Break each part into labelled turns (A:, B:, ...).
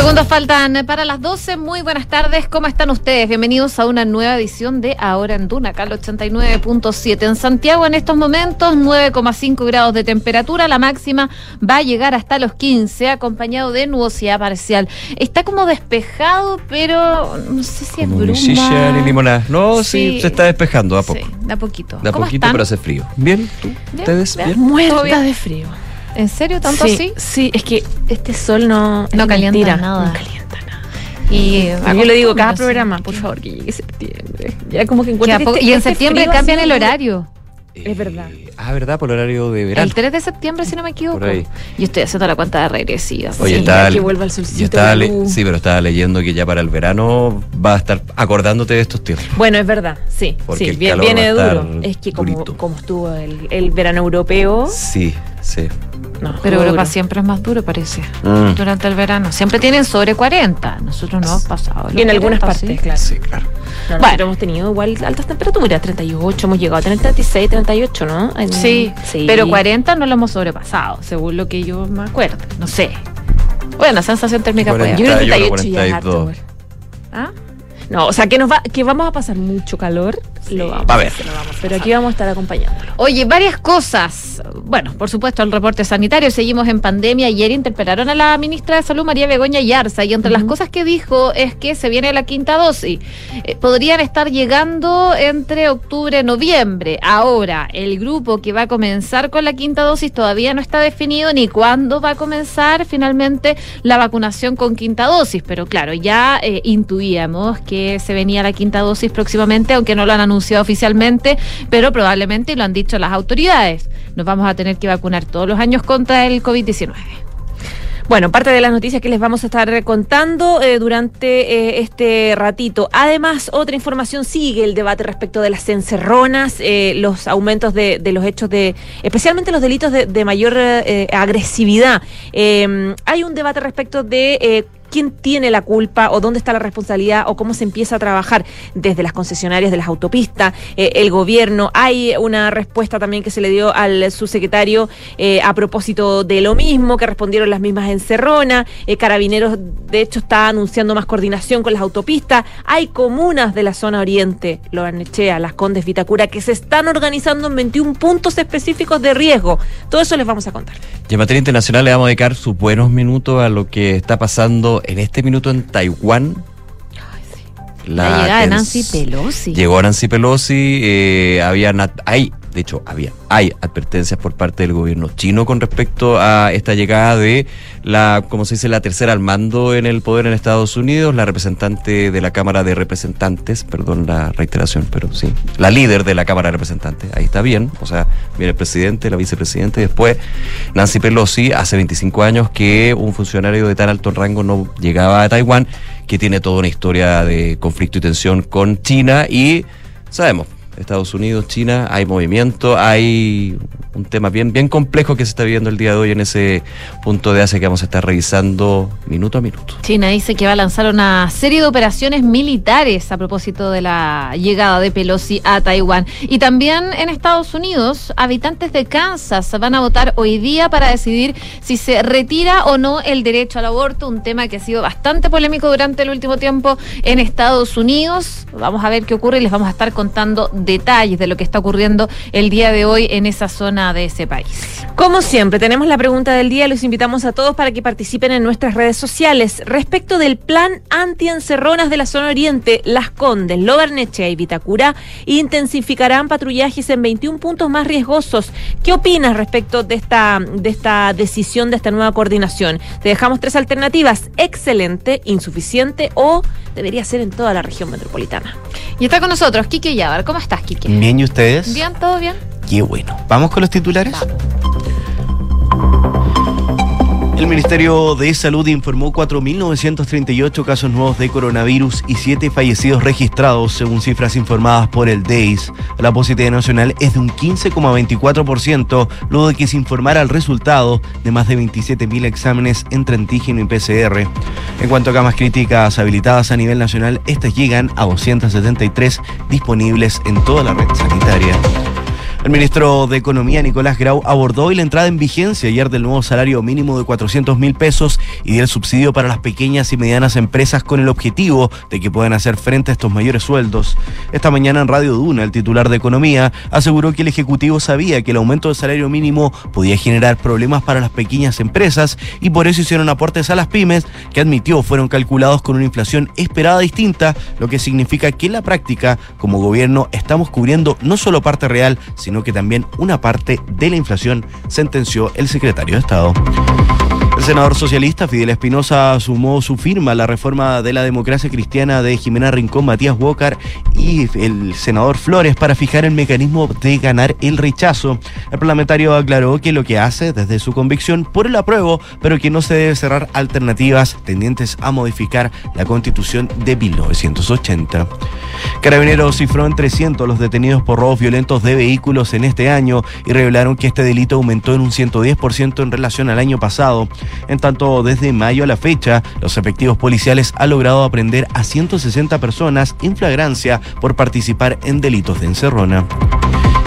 A: Segundos faltan para las 12. Muy buenas tardes. ¿Cómo están ustedes? Bienvenidos a una nueva edición de Ahora en Duna, acá 89.7. En Santiago en estos momentos 9,5 grados de temperatura. La máxima va a llegar hasta los 15, acompañado de nubosidad parcial. Está como despejado, pero no sé si es
B: Como
A: bruma.
B: ni silla ni limonada. No, sí.
A: Sí.
B: se está despejando a poco.
A: Sí, de a poquito.
B: De a
A: ¿Cómo
B: poquito,
A: están?
B: pero hace frío. ¿Bien? ¿Tú?
A: Bien,
B: ¿Ustedes?
A: bien.
B: ¿Bien?
A: ¿Todo
C: Muerta de frío.
A: ¿En serio? ¿Tanto
C: sí,
A: así?
C: Sí, es que este sol no,
A: No calienta
C: mentira,
A: nada.
C: No calienta nada.
A: Y
C: Yo le digo cada programa, por favor, que llegue septiembre. Ya como que encuentro que este-
A: y en
C: este
A: septiembre cambian el horario.
C: Es verdad.
B: Eh, ah, ¿verdad? Por horario de verano.
A: El 3 de septiembre, si no me equivoco.
B: Por ahí.
A: Yo estoy haciendo la cuenta de regresiva.
B: Oye,
C: Sí, que vuelva el solcito,
B: yo estaba
C: la
B: le-
C: luz.
B: sí, pero estaba leyendo que ya para el verano va a estar acordándote de estos tiempos.
C: Bueno, es verdad, sí.
B: Porque
C: sí,
B: el
C: bien-
B: calor
C: viene
B: va a
C: duro.
B: estar
C: Es que como, como estuvo el, el verano europeo,
B: Sí, sí.
C: no,
A: Pero
C: duro.
A: Europa siempre es más duro, parece.
B: Mm.
A: Durante el verano. Siempre tienen sobre 40. Nosotros no hemos pasado.
C: Y en algunas
A: 40,
C: partes,
A: sí.
C: claro.
B: Sí, claro.
C: No,
A: Bueno.
C: hemos tenido igual altas temperaturas, 38, hemos llegado a tener 36, 38, ¿no? En-
A: Sí, pero 40 no lo hemos sobrepasado, según lo que yo me acuerdo. No sé. Bueno, sensación térmica puede
C: Yo creo que
B: 41,
C: 38 ya es harto,
B: 42.
C: igual.
A: ¿Ah?
C: No, o sea, que, nos va, que vamos a pasar mucho calor, lo vamos
B: va a ver.
C: hacer, lo vamos, pero aquí vamos a estar acompañándolo.
A: Oye, varias cosas. Bueno, por supuesto, el reporte sanitario. Seguimos en pandemia. Ayer interpelaron a la ministra de Salud, María Begoña Yarza, y entre las cosas que dijo es que se viene la quinta dosis. Eh, podrían estar llegando entre octubre y noviembre. Ahora, el grupo que va a comenzar con la quinta dosis todavía no está definido ni cuándo va a comenzar finalmente la vacunación con quinta dosis. Pero claro, ya eh, intuíamos que se venía la quinta dosis próximamente, aunque no lo han anunciado oficialmente, pero probablemente lo han dicho las autoridades. Nos vamos a tener que vacunar todos los años contra el COVID-19.
C: Bueno, parte de las noticias que les vamos a estar contando eh, durante eh, este ratito. Además, otra información sigue el debate respecto de las encerronas, eh, los aumentos de, los hechos de, especialmente los delitos de, mayor agresividad. Hay un debate respecto de quién tiene la culpa o dónde está la responsabilidad o cómo se empieza a trabajar desde las concesionarias de las autopistas, eh, el gobierno. Hay una respuesta también que se le dio al subsecretario eh, a propósito de lo mismo, que respondieron las mismas encerronas. Eh, Carabineros, de hecho, está anunciando más coordinación con las autopistas. Hay comunas de la zona oriente, Loarnechea, Las Condes, Vitacura, que se están organizando en 21 puntos específicos de riesgo. Todo eso les vamos a contar.
B: Y en materia internacional le vamos a dedicar sus buenos minutos a lo que está pasando en este minuto en Taiwán.
A: La, llegada de
B: tens-
A: Nancy Pelosi.
B: Llegó Nancy Pelosi, eh, había hay, de hecho, había, hay advertencias por parte del gobierno chino con respecto a esta llegada de la, como se dice, la tercera al mando en el poder en Estados Unidos, la representante de la Cámara de Representantes, perdón la reiteración, pero sí, la líder de la Cámara de Representantes, ahí está bien, o sea, viene el presidente, la vicepresidenta y después Nancy Pelosi, hace 25 años que un funcionario de tan alto rango no llegaba a Taiwán, que tiene toda una historia de conflicto y tensión con China y sabemos, Estados Unidos, China, hay movimiento, hay un tema bien, bien complejo que se está viviendo el día de hoy en ese punto de Asia que vamos a estar revisando minuto a minuto.
A: China dice que va a lanzar una serie de operaciones militares a propósito de la llegada de Pelosi a Taiwán. Y también en Estados Unidos, habitantes de Kansas van a votar hoy día para decidir si se retira o no el derecho al aborto, un tema que ha sido bastante polémico durante el último tiempo en Estados Unidos. Vamos a ver qué ocurre y les vamos a estar contando detalles de lo que está ocurriendo el día de hoy en esa zona de ese país.
C: Como siempre, tenemos la pregunta del día. Los invitamos a todos para que participen en nuestras redes sociales. Respecto del plan anti-encerronas de la zona oriente, Las Condes, Lobarnechea y Vitacura intensificarán patrullajes en 21 puntos más riesgosos. ¿Qué opinas respecto de esta, de esta decisión, de esta nueva coordinación? Te dejamos tres alternativas. Excelente, insuficiente o debería ser en toda la región metropolitana.
A: Y está con nosotros Kike Yabar. ¿Cómo estás, Kike?
D: Bien, ¿y ustedes?
A: Bien, todo bien.
D: Qué bueno. ¿Vamos con los titulares? El Ministerio de Salud informó 4.938 casos nuevos de coronavirus y 7 fallecidos registrados, según cifras informadas por el DEIS. La positividad nacional es de un 15,24%, luego de que se informara el resultado de más de 27.000 exámenes entre antígeno y PCR. En cuanto a camas críticas habilitadas a nivel nacional, estas llegan a 273 disponibles en toda la red sanitaria. El ministro de Economía, Nicolás Grau, abordó hoy la entrada en vigencia ayer del nuevo salario mínimo de 400 mil pesos y del subsidio para las pequeñas y medianas empresas con el objetivo de que puedan hacer frente a estos mayores sueldos. Esta mañana en Radio Duna, el titular de Economía aseguró que el Ejecutivo sabía que el aumento del salario mínimo podía generar problemas para las pequeñas empresas y por eso hicieron aportes a las pymes que admitió fueron calculados con una inflación esperada distinta, lo que significa que en la práctica, como gobierno, estamos cubriendo no solo parte real, sino que también una parte de la inflación, sentenció el secretario de Estado. El senador socialista Fidel Espinosa sumó su firma a la reforma de la democracia cristiana de Jimena Rincón, Matías Walker y el senador Flores para fijar el mecanismo de ganar el rechazo. El parlamentario aclaró que lo que hace desde su convicción por el apruebo, pero que no se debe cerrar alternativas tendientes a modificar la constitución de 1980. Carabineros cifró en 300 los detenidos por robos violentos de vehículos en este año y revelaron que este delito aumentó en un 110% en relación al año pasado. En tanto, desde mayo a la fecha, los efectivos policiales han logrado aprender a 160 personas en flagrancia por participar en delitos de encerrona.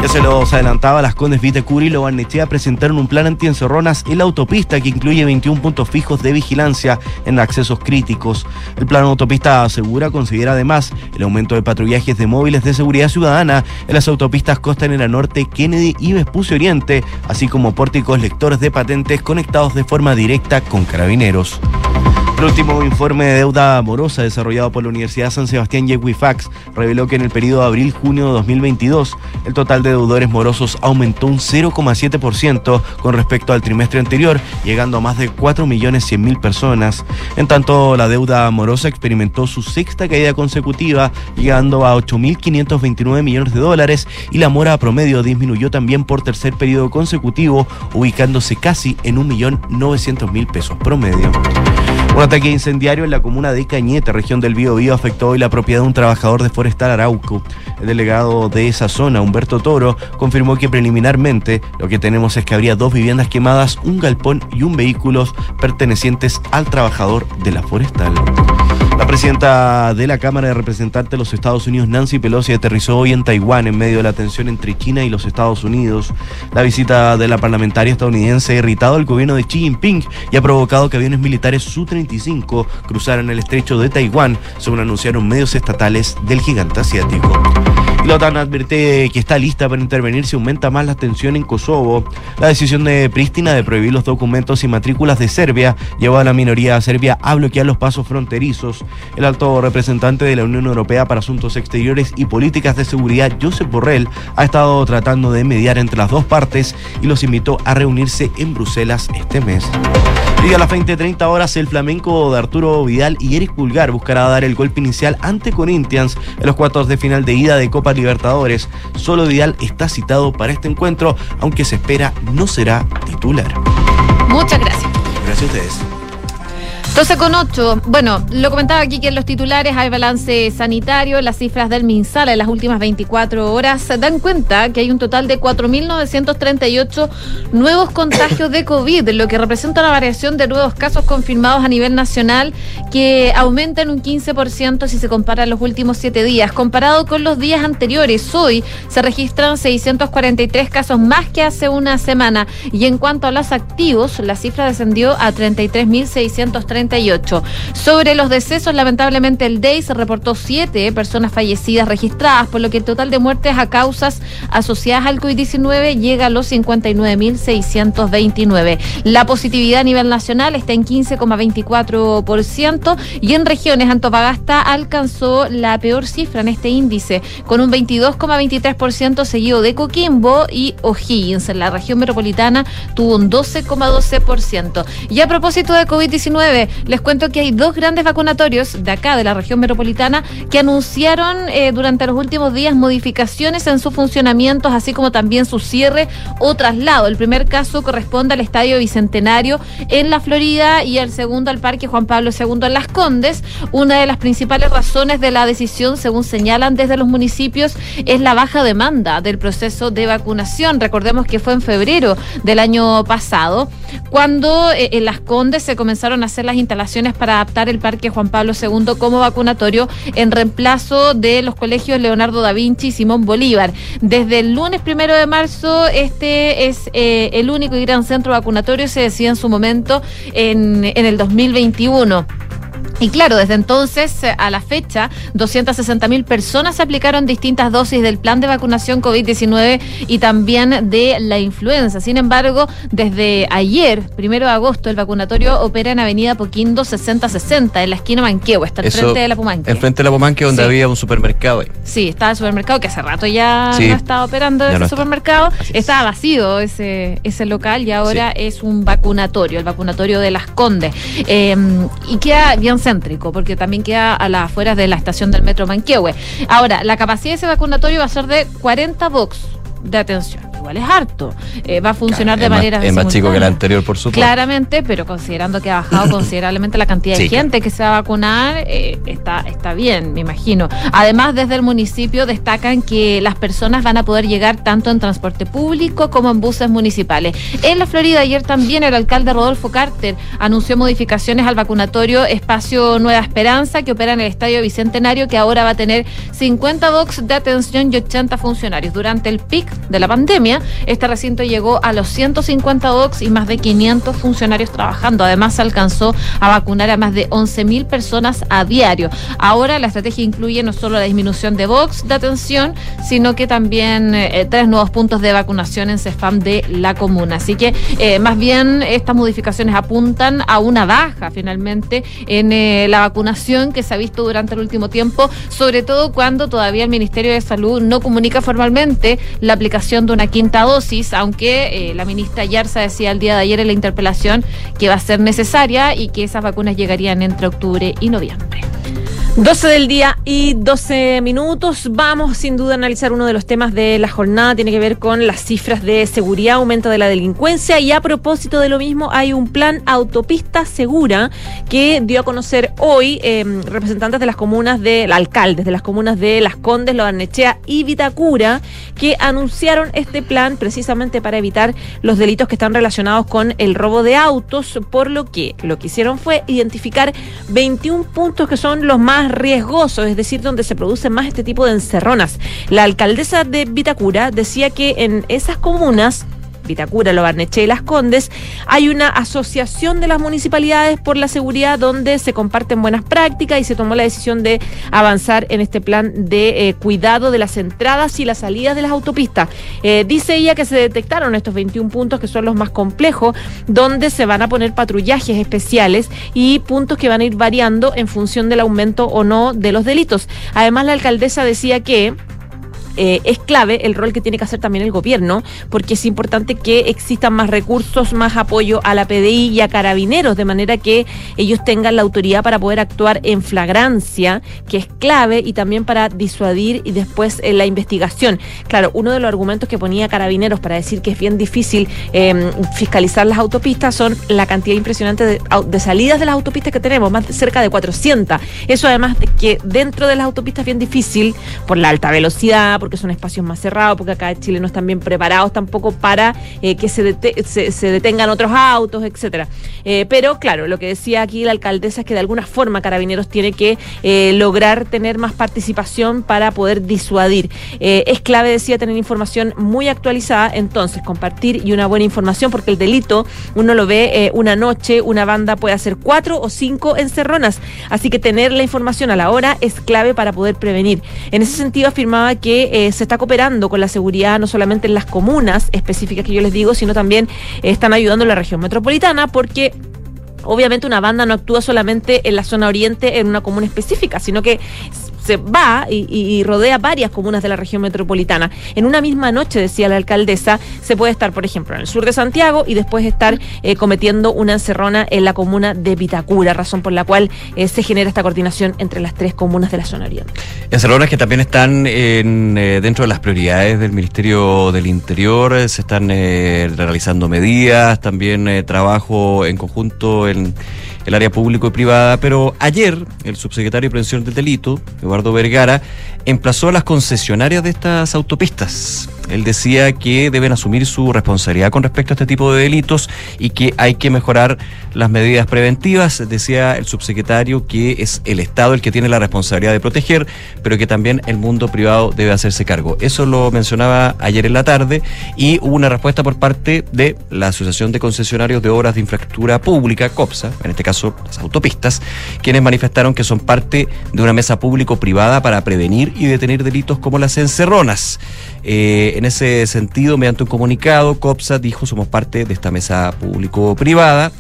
D: Ya se los adelantaba, las Condes Vitecuri y Lobarnechea presentaron un plan anti-encerronas en la autopista que incluye 21 puntos fijos de vigilancia en accesos críticos. El plan autopista asegura considera además el aumento de patrullajes de móviles de seguridad ciudadana en las autopistas Costanera Norte, Kennedy y Vespucio Oriente, así como pórticos lectores de patentes conectados de forma directa con carabineros. El último informe de deuda amorosa desarrollado por la Universidad San Sebastián y Equifax reveló que en el periodo de abril-junio de 2022 el total de deudores morosos aumentó un 0,7% con respecto al trimestre anterior, llegando a más de 4.100.000 personas. En tanto, la deuda amorosa experimentó su sexta caída consecutiva, llegando a 8.529 millones de dólares y la mora promedio disminuyó también por tercer periodo consecutivo, ubicándose casi en 1.900.000 pesos promedio. Un ataque incendiario en la comuna de Cañete, región del Biobío, afectó hoy la propiedad de un trabajador de Forestal Arauco. El delegado de esa zona, Humberto Toro, confirmó que preliminarmente lo que tenemos es que habría dos viviendas quemadas, un galpón y un vehículo pertenecientes al trabajador de la Forestal. La presidenta de la Cámara de Representantes de los Estados Unidos, Nancy Pelosi, aterrizó hoy en Taiwán en medio de la tensión entre China y los Estados Unidos. La visita de la parlamentaria estadounidense ha irritado al gobierno de Xi Jinping y ha provocado que aviones militares Su-35 cruzaran el estrecho de Taiwán, según anunciaron medios estatales del gigante asiático. Y la OTAN advierte que está lista para intervenir si aumenta más la tensión en Kosovo. La decisión de Pristina de prohibir los documentos y matrículas de Serbia llevó a la minoría serbia a bloquear los pasos fronterizos. El alto representante de la Unión Europea para Asuntos Exteriores y Políticas de Seguridad, Josep Borrell, ha estado tratando de mediar entre las dos partes y los invitó a reunirse en Bruselas este mes. Y a las 20-30 horas, el flamenco de Arturo Vidal y Eric Pulgar buscará dar el golpe inicial ante Corinthians en los cuartos de final de ida de Copa Libertadores. Solo Vidal está citado para este encuentro, aunque se espera no será titular.
A: Muchas gracias.
D: Gracias a ustedes.
A: 12 con 8. Bueno, lo comentaba aquí que en los titulares hay balance sanitario. Las cifras del MinSal en las últimas 24 horas dan cuenta que hay un total de 4.938 nuevos contagios de COVID, lo que representa una variación de nuevos casos confirmados a nivel nacional que aumenta en un 15% si se compara los últimos 7 días. Comparado con los días anteriores, hoy se registran 643 casos más que hace una semana. Y en cuanto a los activos, la cifra descendió a 33.630. Sobre los decesos, lamentablemente el DEI se reportó siete personas fallecidas registradas, por lo que el total de muertes a causas asociadas al COVID-19 llega a los 59.629. La positividad a nivel nacional está en 15,24% y en regiones Antofagasta alcanzó la peor cifra en este índice, con un 22,23% seguido de Coquimbo y O'Higgins. La región metropolitana tuvo un 12,12%. Y a propósito de COVID-19, les cuento que hay dos grandes vacunatorios de acá, de la región metropolitana, que anunciaron eh, durante los últimos días modificaciones en sus funcionamientos, así como también su cierre o traslado. El primer caso corresponde al Estadio Bicentenario en la Florida y el segundo al Parque Juan Pablo II en Las Condes. Una de las principales razones de la decisión, según señalan desde los municipios, es la baja demanda del proceso de vacunación. Recordemos que fue en febrero del año pasado, cuando eh, en Las Condes se comenzaron a hacer las instalaciones para adaptar el Parque Juan Pablo II como vacunatorio en reemplazo de los colegios Leonardo da Vinci y Simón Bolívar. Desde el lunes primero de marzo, este es eh, el único y gran centro vacunatorio, se decía en su momento, en, en el 2021. Y claro, desde entonces eh, a la fecha, 260 mil personas aplicaron distintas dosis del plan de vacunación COVID-19 y también de la influenza. Sin embargo, desde ayer, primero de agosto, el vacunatorio opera en Avenida Poquindo 6060, en la esquina Manquehue, está al frente de la Pumanque.
B: El frente de la Pumanque, donde
A: Sí.
B: había un supermercado ahí.
A: Sí, estaba el supermercado que hace rato ya
B: Sí.
A: no estaba operando ese
B: no está.
A: supermercado.
B: Así es.
A: Estaba vacío ese, ese local y ahora es un vacunatorio, el vacunatorio de Las Condes. Eh, y queda bien porque también queda a las afueras de la estación del metro Manquehue. Ahora, la capacidad de ese vacunatorio va a ser de 40 box de atención. Igual es harto. Eh, va a funcionar de
B: es más-
A: manera
B: Es más chico que el anterior, por supuesto.
A: Claramente, pero considerando que ha bajado considerablemente la cantidad de
B: Sí,
A: gente que se va a vacunar, eh, está, está bien, me imagino. Además, desde el municipio destacan que las personas van a poder llegar tanto en transporte público como en buses municipales. En la Florida, ayer también el alcalde Rodolfo Carter anunció modificaciones al vacunatorio Espacio Nueva Esperanza, que opera en el Estadio Bicentenario, que ahora va a tener 50 box de atención y 80 funcionarios. Durante el pic de la pandemia, este recinto llegó a los 150 docs y más de 500 funcionarios trabajando. Además, alcanzó a vacunar a más de 11.000 personas a diario. Ahora la estrategia incluye no solo la disminución de box de atención, sino que también eh, tres nuevos puntos de vacunación en CEFAM de la comuna. Así que eh, más bien estas modificaciones apuntan a una baja finalmente en eh, la vacunación que se ha visto durante el último tiempo, sobre todo cuando todavía el Ministerio de Salud no comunica formalmente la aplicación de una quinta dosis, aunque eh, la ministra Yarza decía el día de ayer en la interpelación que va a ser necesaria y que esas vacunas llegarían entre octubre y noviembre.
C: 12 del día y 12 minutos. Vamos sin duda a analizar uno de los temas de la jornada. Tiene que ver con las cifras de seguridad, aumento de la delincuencia. Y a propósito de lo mismo, hay un plan autopista segura que dio a conocer hoy eh, representantes de las comunas de, alcaldes de las comunas de Las Condes, Loarnechea y Vitacura, que anunciaron este plan precisamente para evitar los delitos que están relacionados con el robo de autos, por lo que lo que hicieron fue identificar 21 puntos que son los más riesgosos, es decir, donde se producen más este tipo de encerronas. La alcaldesa de Vitacura decía que en esas comunas Vitacura, Lo Barnechea y Las Condes, hay una asociación de las municipalidades por la seguridad donde se comparten buenas prácticas y se tomó la decisión de avanzar en este plan de eh, cuidado de las entradas y las salidas de las autopistas. Eh, dice ella que se detectaron estos 21 puntos que son los más complejos, donde se van a poner patrullajes especiales y puntos que van a ir variando en función del aumento o no de los delitos. Además, la alcaldesa decía que eh, es clave el rol que tiene que hacer también el gobierno, porque es importante que existan más recursos, más apoyo a la PDI y a carabineros, de manera que ellos tengan la autoridad para poder actuar en flagrancia, que es clave, y también para disuadir y después eh, la investigación. Claro, uno de los argumentos que ponía carabineros para decir que es bien difícil eh, fiscalizar las autopistas son la cantidad impresionante de salidas de las autopistas que tenemos, más de cerca de 400. Eso además de que dentro de las autopistas es bien difícil por la alta velocidad, porque son espacios más cerrados, porque acá en Chile no están bien preparados tampoco para eh, que se, dete- se, se detengan otros autos, etcétera. Eh, pero claro, lo que decía aquí la alcaldesa es que de alguna forma Carabineros tiene que eh, lograr tener más participación para poder disuadir. Es clave, decía, tener información muy actualizada, entonces compartir y una buena información, porque el delito uno lo ve una noche, una banda puede hacer cuatro o cinco encerronas, así que tener la información a la hora es clave para poder prevenir. En ese sentido afirmaba que eh, se está cooperando con la seguridad no solamente en las comunas específicas que yo les digo, sino también eh, están ayudando en la región metropolitana porque Obviamente una banda no actúa solamente en la zona oriente en una comuna específica, sino que se va y, rodea varias comunas de la región metropolitana. En una misma noche, decía la alcaldesa, se puede estar, por ejemplo, en el sur de Santiago y después estar eh, cometiendo una encerrona en la comuna de Vitacura, razón por la cual eh, se genera esta coordinación entre las tres comunas de la zona oriente.
B: Encerronas que también están en, eh, dentro de las prioridades del Ministerio del Interior, se están realizando medidas, también trabajo en conjunto en el área público y privada, pero ayer el subsecretario de Prevención del Delito, Eduardo Vergara, emplazó a las concesionarias de estas autopistas. Él decía que deben asumir su responsabilidad con respecto a este tipo de delitos y que hay que mejorar las medidas preventivas. Decía el subsecretario que es el Estado el que tiene la responsabilidad de proteger, pero que también el mundo privado debe hacerse cargo. Eso lo mencionaba ayer en la tarde y hubo una respuesta por parte de la Asociación de Concesionarios de Obras de Infraestructura Pública, COPSA, en este caso las autopistas, quienes manifestaron que son parte de una mesa público-privada para prevenir y detener delitos como las encerronas. Eh, en ese sentido, mediante un comunicado, COPSA dijo somos parte de esta mesa público-privada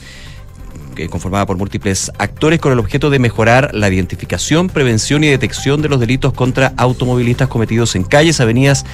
B: conformada por múltiples actores con el objeto de mejorar la identificación, prevención y detección de los delitos contra automovilistas cometidos en calles, avenidas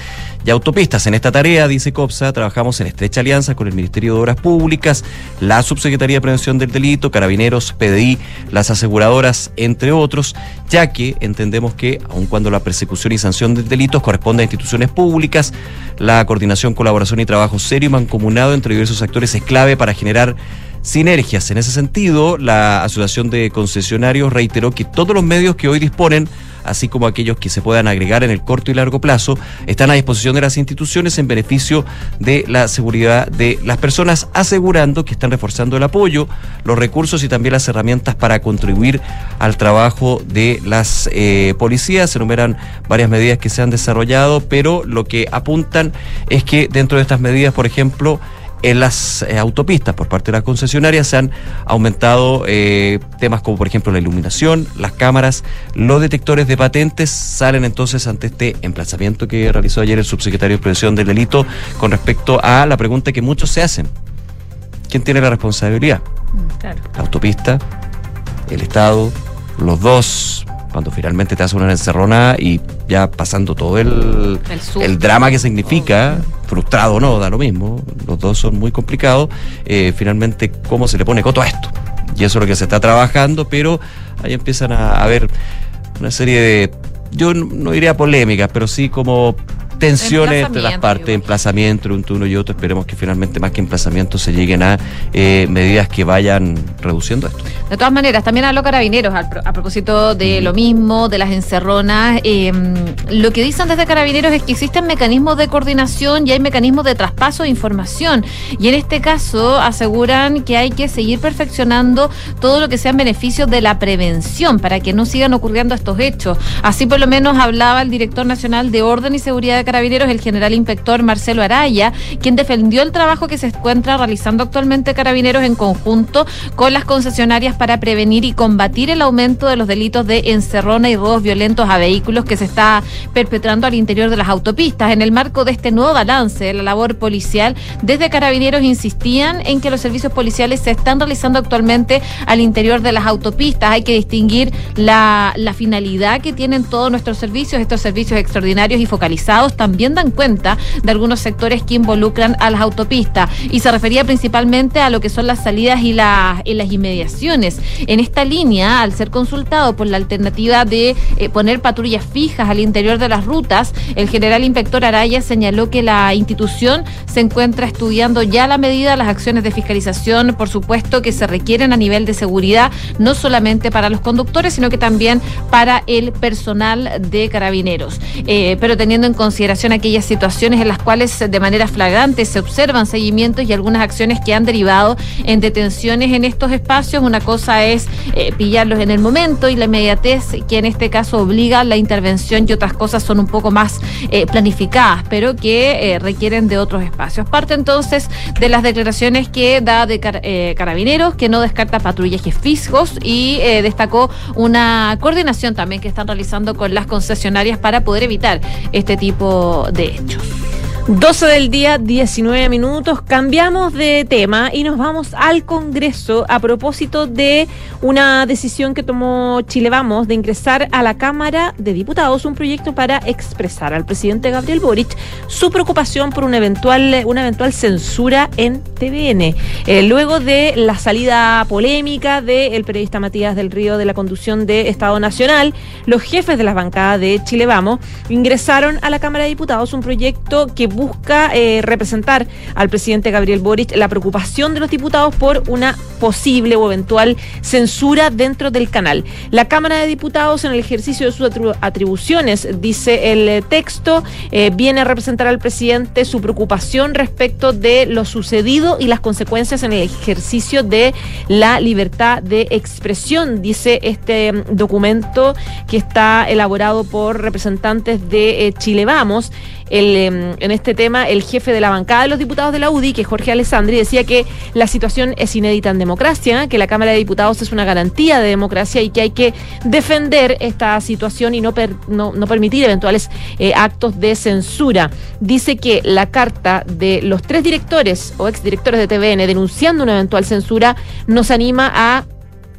B: y autopistas. En esta tarea, dice COPSA, trabajamos en estrecha alianza con el Ministerio de Obras Públicas, la Subsecretaría de Prevención del Delito, Carabineros, PDI, las aseguradoras, entre otros, ya que entendemos que, aun cuando la persecución y sanción de delitos corresponde a instituciones públicas, la coordinación, colaboración y trabajo serio y mancomunado entre diversos actores es clave para generar sinergias. En ese sentido, la Asociación de Concesionarios reiteró que todos los medios que hoy disponen, así como aquellos que se puedan agregar en el corto y largo plazo, están a disposición de las instituciones en beneficio de la seguridad de las personas, asegurando que están reforzando el apoyo, los recursos y también las herramientas para contribuir al trabajo de las eh, policías. Se enumeran varias medidas que se han desarrollado, pero lo que apuntan es que dentro de estas medidas, por ejemplo, en las eh, autopistas por parte de las concesionarias se han aumentado eh, temas como por ejemplo la iluminación, las cámaras, los detectores de patentes salen entonces ante este emplazamiento que realizó ayer el subsecretario de Prevención del Delito con respecto a la pregunta que muchos se hacen. ¿Quién tiene la responsabilidad?
C: Claro.
B: La autopista, el Estado, los dos, cuando finalmente te hace una encerrona y ya pasando todo el,
A: El
B: drama que significa, frustrado o no, da lo mismo, los dos son muy complicados, eh, finalmente cómo se le pone coto a esto. Y eso es lo que se está trabajando, pero ahí empiezan a haber una serie de, yo no- no diría polémicas, pero sí como tensiones entre las partes,
A: igual.
B: emplazamiento entre uno y otro. Esperemos que finalmente, más que emplazamiento, se lleguen a eh, medidas que vayan reduciendo esto.
A: De todas maneras, también habló Carabineros a, propósito de lo mismo, de las encerronas. Eh, lo que dicen desde Carabineros es que existen mecanismos de coordinación y hay mecanismos de traspaso de información. Y en este caso aseguran que hay que seguir perfeccionando todo lo que sean beneficios de la prevención para que no sigan ocurriendo estos hechos. Así por lo menos hablaba el director nacional de Orden y Seguridad de Carabineros, el general inspector Marcelo Araya, quien defendió el trabajo que se encuentra realizando actualmente Carabineros en conjunto con las concesionarias para prevenir y combatir el aumento de los delitos de encerrona y robos violentos a vehículos que se está perpetrando al interior de las autopistas. En el marco de este nuevo balance de la labor policial, desde Carabineros insistían en que los servicios policiales se están realizando actualmente al interior de las autopistas. Hay que distinguir la, la finalidad que tienen todos nuestros servicios, estos servicios extraordinarios y focalizados también dan cuenta de algunos sectores que involucran a las autopistas y se refería principalmente a lo que son las salidas y, las las inmediaciones. En esta línea, al ser consultado por la alternativa de eh, poner patrullas fijas al interior de las rutas, el general inspector Araya señaló que la institución se encuentra estudiando ya la medida, las acciones de fiscalización, por supuesto, que se requieren a nivel de seguridad, no solamente para los conductores, sino que también para el personal de carabineros. Eh, pero teniendo en consideración aquellas situaciones en las cuales de manera flagrante se observan seguimientos y algunas acciones que han derivado en detenciones en estos espacios, una cosa es eh, pillarlos en el momento y la inmediatez que en este caso obliga la intervención y otras cosas son un poco más eh, planificadas, pero que eh, requieren de otros espacios. Parte entonces de las declaraciones que da de car- eh, Carabineros, que no descarta patrullajes fijos y eh, destacó una coordinación también que están realizando con las concesionarias para poder evitar este tipo de hechos.
C: 12 del día, 19 minutos. Cambiamos de tema y nos vamos al Congreso a propósito de una decisión que tomó Chile Vamos de ingresar a la Cámara de Diputados un proyecto para expresar al presidente Gabriel Boric su preocupación por una eventual, una eventual censura en TVN. Eh, luego de la salida polémica del periodista Matías del Río de la conducción de Estado Nacional, los jefes de la bancada de Chile Vamos ingresaron a la Cámara de Diputados un proyecto que eh, representar al presidente Gabriel Boric la preocupación de los diputados por una posible o eventual censura dentro del canal. La Cámara de Diputados, en el ejercicio de sus atribuciones, dice el eh, texto, eh, viene a representar al presidente su preocupación respecto de lo sucedido y las consecuencias en el ejercicio de la libertad de expresión, dice este mm, documento que está elaborado por representantes de Chile Vamos. El, em, en este tema el jefe de la bancada de los diputados de la UDI, que es Jorge Alessandri, decía que la situación es inédita en democracia, que la Cámara de Diputados es una garantía de democracia y que hay que defender esta situación y no, no, permitir eventuales eh, actos de censura. Dice que la carta de los tres directores o exdirectores de TVN denunciando una eventual censura nos anima a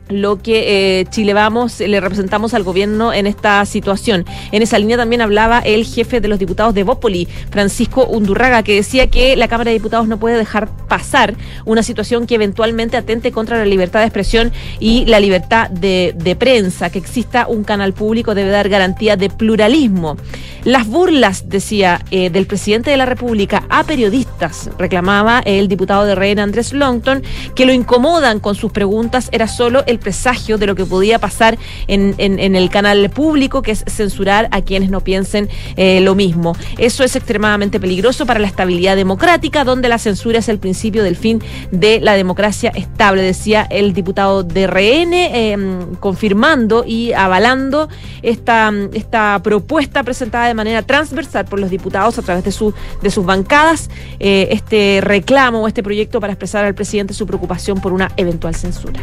C: lo que eh, Chile Vamos le representamos al gobierno en esta situación. En esa línea también hablaba el jefe de los diputados de Bópoli, Francisco Undurraga, que decía que la Cámara de Diputados no puede dejar pasar una situación que eventualmente atente contra la libertad de expresión y la libertad de, prensa. Que exista un canal público debe dar garantía de pluralismo. Las burlas, decía, eh, del presidente de la República a periodistas, reclamaba el diputado de Reina Andrés Longton, que lo incomodan con sus preguntas, era solo el presagio de lo que podía pasar en, el canal público, que es censurar a quienes no piensen eh, lo mismo. Eso es extremadamente peligroso para la estabilidad democrática, donde la censura es el principio del fin de la democracia estable, decía el diputado de RN, em, confirmando y avalando esta, esta propuesta presentada de manera transversal por los diputados a través de sus bancadas, eh, este reclamo o este proyecto para expresar al presidente su preocupación por una eventual censura.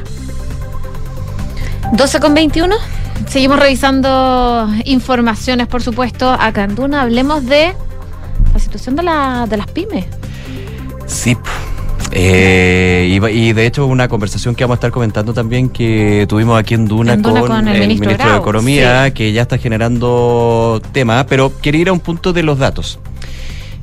A: 12 con 21. Seguimos revisando informaciones, por supuesto, acá en Duna. Hablemos de la situación de, la, de las pymes.
B: Sí. Eh, y, de hecho una conversación que vamos a estar comentando también que tuvimos aquí en Duna, con, el, ministro, de Economía, que ya está generando tema, pero quería ir a un punto de los datos.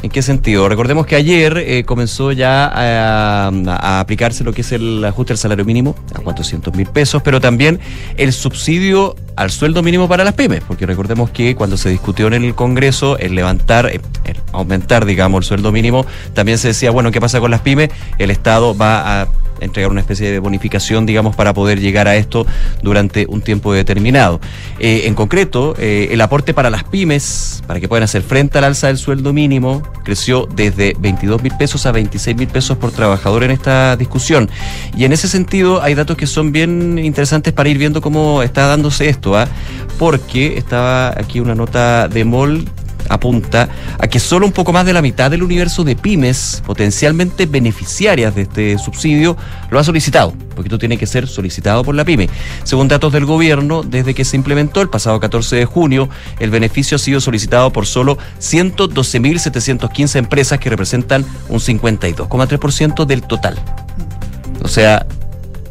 B: ¿En qué sentido? Recordemos que ayer eh, comenzó ya a, aplicarse lo que es el ajuste al salario mínimo a 400 mil pesos, pero también el subsidio al sueldo mínimo para las pymes, porque recordemos que cuando se discutió en el Congreso el levantar, eh, el aumentar, digamos, el sueldo mínimo, también se decía, bueno, ¿qué pasa con las pymes? El Estado va a entregar una especie de bonificación, digamos, para poder llegar a esto durante un tiempo determinado. Eh, en concreto, eh, el aporte para las pymes, para que puedan hacer frente al alza del sueldo mínimo, creció desde 22 mil pesos a 26 mil pesos por trabajador en esta discusión. Y en ese sentido hay datos que son bien interesantes para ir viendo cómo está dándose esto, ¿ah? porque estaba aquí una nota de MOL apunta a que solo un poco más de la mitad del universo de pymes potencialmente beneficiarias de este subsidio lo ha solicitado, porque esto tiene que ser solicitado por la pyme. Según datos del gobierno, desde que se implementó el pasado 14 de junio, el beneficio ha sido solicitado por solo 112.715 empresas que representan un 52,3% del total. O sea,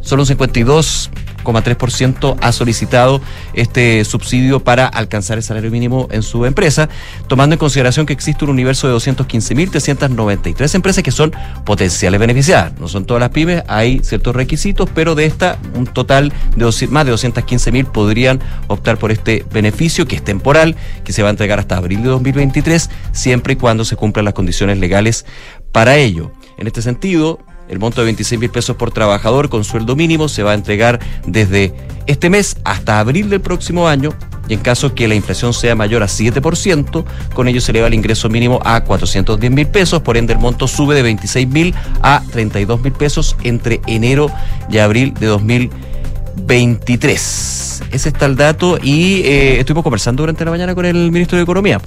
B: solo un 52 3% ha solicitado este subsidio para alcanzar el salario mínimo en su empresa, tomando en consideración que existe un universo de 215.393 empresas que son potenciales beneficiadas. No son todas las pymes, hay ciertos requisitos, pero de esta, un total de más de 215.000 podrían optar por este beneficio que es temporal, que se va a entregar hasta abril de 2023, siempre y cuando se cumplan las condiciones legales para ello. En este sentido, el monto de 26 mil pesos por trabajador con sueldo mínimo se va a entregar desde este mes hasta abril del próximo año. Y en caso que la inflación sea mayor a 7%, con ello se eleva el ingreso mínimo a 410 mil pesos, por ende el monto sube de 26 mil a 32 mil pesos entre enero y abril de 2023. ese está el dato y eh, estuvimos conversando durante la mañana con el ministro de Economía,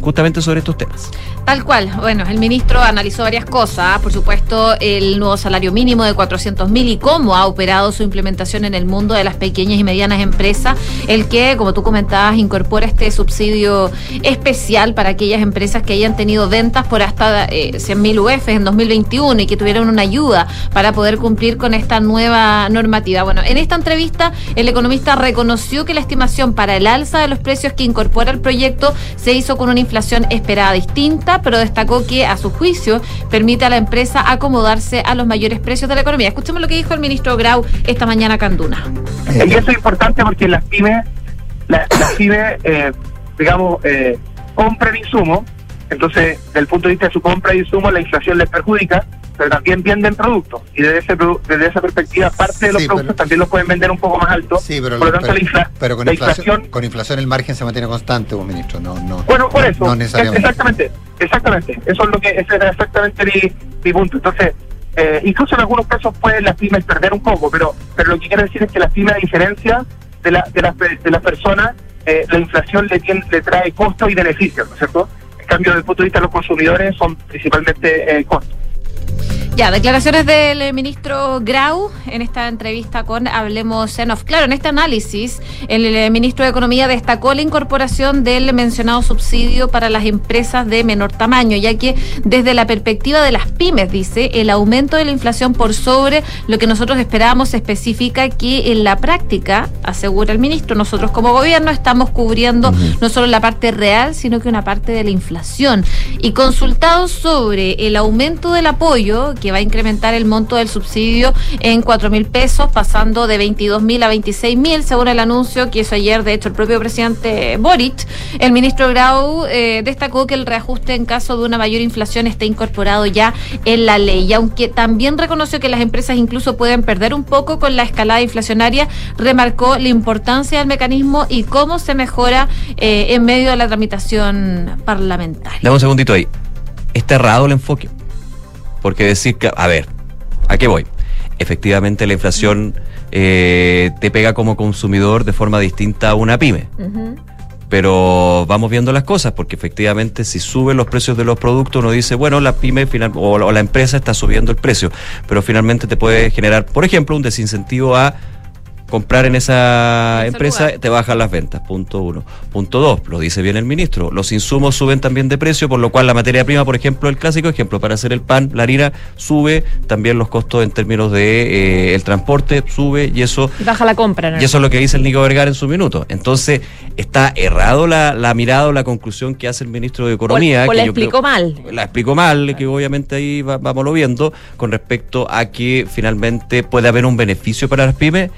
B: justamente sobre estos temas.
A: Tal cual. Bueno, el ministro analizó varias cosas. Por supuesto, el nuevo salario mínimo de 400 mil y cómo ha operado su implementación en el mundo de las pequeñas y medianas empresas. El que, como tú comentabas, incorpora este subsidio especial para aquellas empresas que hayan tenido ventas por hasta eh, 100 mil UF en 2021 y que tuvieron una ayuda para poder cumplir con esta nueva normativa. Bueno, en esta entrevista, el economista reconoció que la estimación para el alza de los precios que incorpora el proyecto se hizo con una inflación esperada distinta, pero destacó que, a su juicio, permite a la empresa acomodarse a los mayores precios de la economía. Escuchemos lo que dijo el ministro Grau esta mañana acá en Duna.
E: Eh, Y eso es importante porque las pymes, la- las pymes, eh, digamos, eh, compran insumos, entonces, desde el punto de vista de su compra de insumos, la inflación les perjudica, pero también venden productos. Y desde, ese, desde esa perspectiva, parte de los
F: Sí,
E: productos
F: pero-
E: también los pueden vender un poco más alto.
F: Sí, pero,
E: por lo tanto,
F: pero-
E: la, infla-
F: pero con,
E: la
F: inflación,
E: inflación
F: con inflación el margen se mantiene constante, vos, ministro. No, no,
E: Bueno, por eso.
F: No necesariamente.
E: Exactamente, exactamente. Eso es lo que, ese era exactamente mi, mi punto. Entonces, eh, incluso en algunos casos pueden las pymes perder un poco, pero, pero lo que quiero decir es que las pymes, a diferencia de, la, de, las, de las personas, eh, la inflación le, tiene- le trae costos y beneficios, ¿no es cierto? En cambio, desde el punto de vista de los consumidores, son principalmente eh, costos.
A: Ya, declaraciones del eh, ministro Grau en esta entrevista con Hablemos Zenov. Claro, en este análisis, el, eh, ministro de Economía destacó la incorporación del mencionado subsidio para las empresas de menor tamaño, ya que desde la perspectiva de las pymes, dice, el aumento de la inflación por sobre lo que nosotros esperábamos especifica que en la práctica, asegura el ministro, nosotros como gobierno estamos cubriendo no solo la parte real, sino que una parte de la inflación. Y consultado sobre el aumento del apoyo, que va a incrementar el monto del subsidio en 4 mil pesos, pasando de 22 mil a 26 mil, según el anuncio que hizo ayer, de hecho, el propio presidente Boric. El ministro Grau eh, destacó que el reajuste en caso de una mayor inflación está incorporado ya en la ley. Y aunque también reconoció que las empresas incluso pueden perder un poco con la escalada inflacionaria, remarcó la importancia del mecanismo y cómo se mejora eh, en medio de la tramitación parlamentaria.
B: Dame un segundito ahí. Está errado el enfoque. Porque decir que, a ver, ¿a qué voy? Efectivamente la inflación eh, te pega como consumidor de forma distinta a una pyme. Pero vamos viendo las cosas, porque efectivamente si suben los precios de los productos, uno dice, bueno, la pyme final, o, la- o la empresa está subiendo el precio, pero finalmente te puede generar, por ejemplo, un desincentivo a comprar en esa
A: En
B: empresa,
A: lugar.
B: te bajan las ventas, punto uno. Punto dos, lo dice bien el ministro, los insumos suben también de precio, por lo cual la materia prima, por ejemplo, el clásico ejemplo, para hacer el pan, la harina, sube, también los costos en términos de eh, el transporte sube, y eso
C: Y baja la compra. ¿no?
B: y eso es lo que dice el Nico Vergara en su minuto. Entonces, está errado la, la mirada o la conclusión que hace el ministro de Economía.
C: o, o
B: que
C: la explicó
B: creo-
C: mal.
B: La explicó mal, que obviamente ahí va- vamos lo viendo, con respecto a que finalmente puede haber un beneficio para las pymes.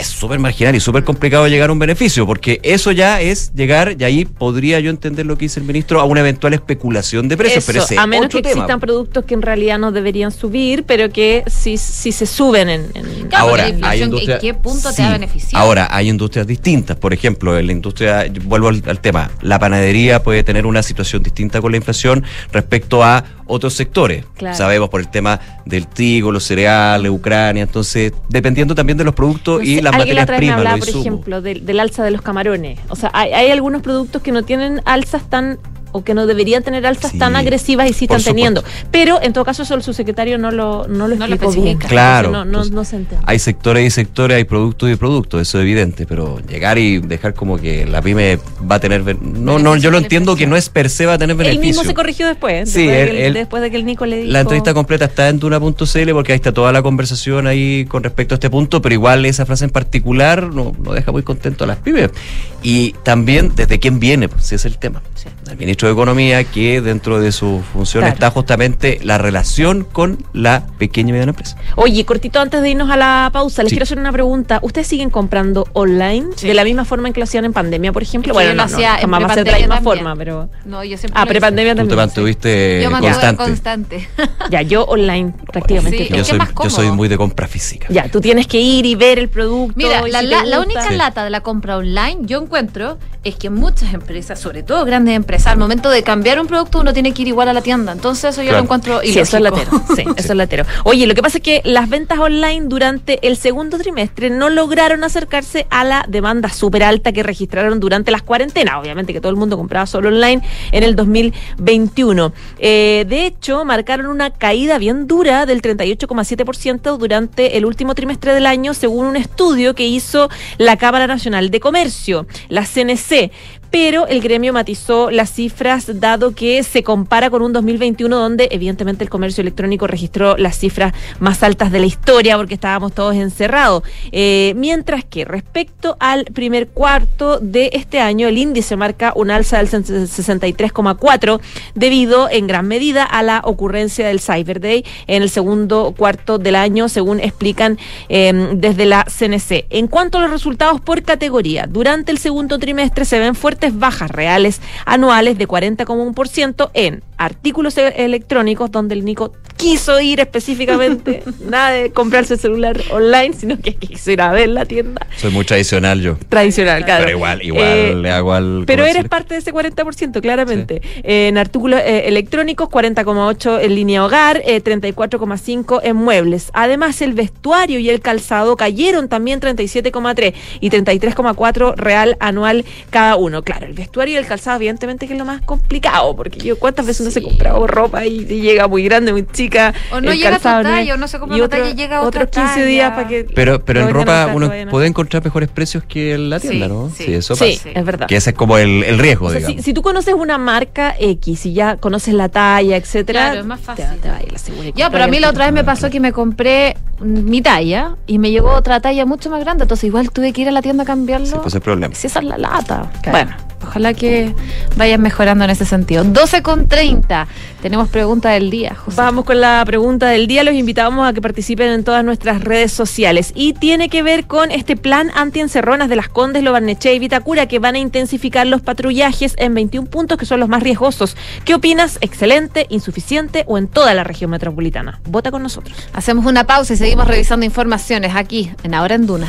B: Es súper marginal y súper complicado llegar a un beneficio, porque eso ya es llegar, y ahí podría yo entender lo que dice el ministro, a una eventual especulación de precios. pero ese
C: a menos
B: otro
C: que
B: tema.
C: existan productos que en realidad no deberían subir, pero que sí, sí se suben en... en-
A: Claro,
B: Ahora, hay
A: ¿en
B: industria-
A: qué punto te
B: Sí.
A: ha beneficiado?
B: Ahora, hay industrias distintas. Por ejemplo, en la industria, vuelvo al, al tema, la panadería puede tener una situación distinta con la inflación respecto a otros sectores.
C: Claro.
B: Sabemos por el tema del trigo, los cereales, Ucrania. Entonces, dependiendo también de los productos
C: No
B: y las
C: la
B: materias
C: me
B: primas,
C: hablaba, por ejemplo, del, del alza de los camarones. O sea, hay, hay algunos productos que no tienen alzas tan o que no deberían tener alzas
B: Sí,
C: tan agresivas y sí están teniendo. Pero en todo caso eso el subsecretario no lo, no lo
A: No
C: explicó bien.
B: Claro.
C: Entonces, No, no,
B: entonces,
C: no se entiende.
B: Hay sectores y sectores, hay productos y productos, eso es evidente, pero llegar y dejar como que la pyme va a tener... No, no, yo lo entiendo que no es per se va a tener
C: Él
B: beneficio.
C: mismo se corrigió después,
B: Sí,
C: después, de
B: él-
C: que, el-
B: él-
C: después de que el Nico le dijo...
B: La entrevista completa está en Duna.cl porque ahí está toda la conversación ahí con respecto a este punto, pero igual esa frase en particular no, no deja muy contento a las pymes. Y también desde quién viene, pues, ese es el tema. El ministro de Economía, que dentro de su función
C: Claro.
B: está justamente la relación con la pequeña y mediana empresa.
C: Oye, cortito antes de irnos a la pausa, les
B: Sí.
C: quiero hacer una pregunta. ¿Ustedes siguen comprando online
A: Sí.
C: de la misma forma en que lo hacían en pandemia, por ejemplo?
A: Es que
C: Bueno, no, no,
A: hacía en
C: jamás va a ser de la misma
A: también.
C: forma, pero...
A: No, yo siempre
C: Ah, prepandemia
B: Tú te
C: también.
B: mantuviste
A: Yo
B: constante.
A: constante.
C: Ya, yo online prácticamente
A: Sí.
B: Yo soy, yo soy muy de compra física.
C: Ya, tú tienes que ir y ver el producto.
A: Mira, la,
C: si
A: la-
C: te
A: la
C: gusta.
A: única
B: Sí.
A: lata de la compra online yo encuentro es que muchas empresas, sobre todo grandes empresas, al momento momento de cambiar un producto uno tiene que ir igual a la tienda. Entonces eso yo
B: Claro.
A: lo encuentro
C: Sí, eso es
A: ilógico.
C: latero. Sí, eso es latero. Oye, lo que pasa es que las ventas online durante el segundo trimestre no lograron acercarse a la demanda súper alta que registraron durante las cuarentenas. Obviamente que todo el mundo compraba solo online en el 2021. Eh, de hecho, marcaron una caída bien dura del 38,7% durante el último trimestre del año, según un estudio que hizo la Cámara Nacional de Comercio, la CNC pero el gremio matizó las cifras dado que se compara con un 2021 donde evidentemente el comercio electrónico registró las cifras más altas de la historia porque estábamos todos encerrados. Eh, mientras que respecto al primer cuarto de este año el índice marca un alza del 63,4 debido en gran medida a la ocurrencia del Cyber Day en el segundo cuarto del año según explican eh, desde la CNC. En cuanto a los resultados por categoría, durante el segundo trimestre se ven fuertes bajas reales anuales de 40,1% en artículos e- electrónicos, donde el Nico quiso ir específicamente, nada de comprarse el celular online, sino que quiso ir a ver la tienda
B: Soy muy tradicional yo.
C: tradicional, claro.
B: Pero igual, igual
C: Eh,
B: le hago al.
C: pero eres parte de ese 40%, claramente. Eh, en artículos eh, electrónicos, 40,8 en línea hogar, eh, 34,5 en muebles. Además, el vestuario y el calzado cayeron también 37,3 y 33,4 real anual cada uno. Claro, el vestuario y el calzado, evidentemente, que es lo más complicado, porque yo cuántas veces no se
A: Sí.
C: comprado ropa y, y llega muy grande, muy chica.
A: O no
C: el
A: llega a tu
C: calzado no es-
A: talla, o no se compra
C: y otro-
A: talla y llega a otra
C: Otros 15 días para que.
B: Pero, pero en ropa uno puede encontrar mejores precios que en la tienda,
A: Sí,
B: ¿no?
A: sí.
B: eso
C: Sí,
B: pasa.
C: es verdad.
B: Que ese es como el, el riesgo,
C: O sea,
B: digamos.
C: si, si tú conoces una marca X y ya conoces la talla, etcétera,
A: Claro, es más fácil.
C: Te, te va a ir la seguridad.
A: Ya, pero a mí la otra vez me pasó que me compré mi talla y me llegó otra talla mucho más grande, entonces igual tuve que ir a la tienda a cambiarlo.
B: Sí, pues el problema.
A: Si esa es la lata.
C: Claro.
A: Bueno, ojalá que vayan mejorando en ese sentido. 12 con 30. Tenemos pregunta del día, José.
C: Vamos con la pregunta del día. Los invitamos a que participen en todas nuestras redes sociales. Y tiene que ver con este plan anti-encerronas de las Condes, Lobarnechea y Vitacura, que van a intensificar los patrullajes en 21 puntos que son los más riesgosos. ¿Qué opinas? ¿Excelente, insuficiente o en toda la región metropolitana? Vota con nosotros.
A: Hacemos una pausa y seguimos revisando informaciones aquí, en Ahora en Duna.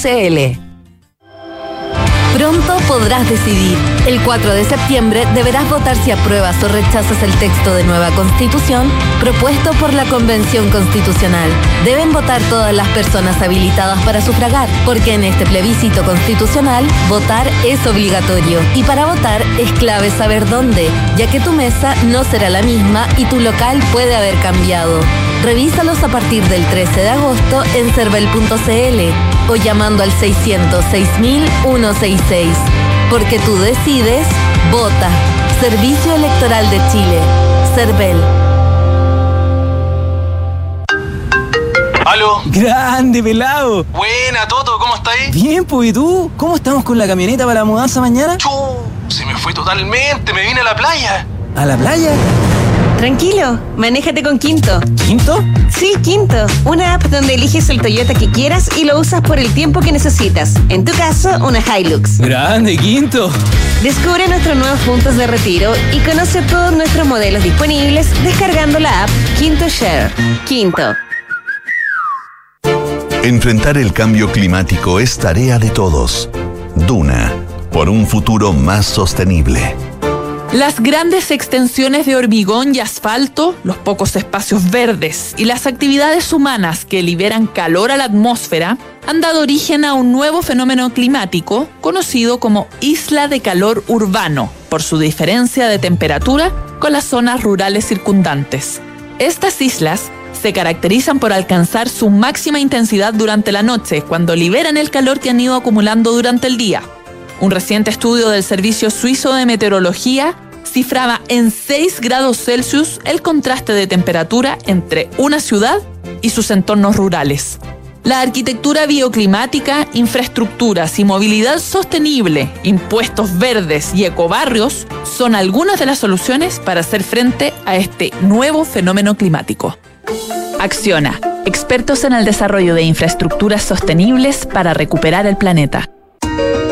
G: Pronto podrás decidir. El 4 de septiembre deberás votar si apruebas o rechazas el texto de nueva constitución propuesto por la Convención Constitucional. Deben votar todas las personas habilitadas para sufragar, porque en este plebiscito constitucional votar es obligatorio. Y para votar es clave saber dónde, ya que tu mesa no será la misma y tu local puede haber cambiado. Revísalos a partir del 13 de agosto en cervel.cl o llamando al 600 166. Porque tú decides, vota. Servicio Electoral de Chile. Cervel.
H: ¿Aló?
I: Grande, pelado.
H: Buena, Toto, ¿cómo estáis?
I: Bien, pues, ¿y tú? ¿Cómo estamos con la camioneta para la mudanza mañana?
H: Chu, se me fue totalmente, me vine a la playa.
I: ¿A la playa?
J: Tranquilo, manéjate con Quinto.
I: ¿Quinto?
J: Sí, Quinto, una app donde eliges el Toyota que quieras y lo usas por el tiempo que necesitas. En tu caso, una Hilux.
I: Grande, Quinto.
J: Descubre nuestros nuevos puntos de retiro y conoce todos nuestros modelos disponibles descargando la app Quinto Share. Quinto.
K: Enfrentar el cambio climático es tarea de todos. Duna, por un futuro más sostenible.
L: Las grandes extensiones de hormigón y asfalto, los pocos espacios verdes y las actividades humanas que liberan calor a la atmósfera han dado origen a un nuevo fenómeno climático conocido como isla de calor urbano, por su diferencia de temperatura con las zonas rurales circundantes. Estas islas se caracterizan por alcanzar su máxima intensidad durante la noche, cuando liberan el calor que han ido acumulando durante el día. Un reciente estudio del Servicio Suizo de Meteorología cifraba en 6 grados Celsius el contraste de temperatura entre una ciudad y sus entornos rurales. La arquitectura bioclimática, infraestructuras y movilidad sostenible, impuestos verdes y ecobarrios son algunas de las soluciones para hacer frente a este nuevo fenómeno climático. Acciona, expertos en el desarrollo de infraestructuras sostenibles para recuperar el planeta.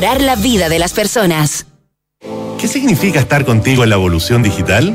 M: la vida de las personas.
N: ¿Qué significa estar contigo en la evolución digital?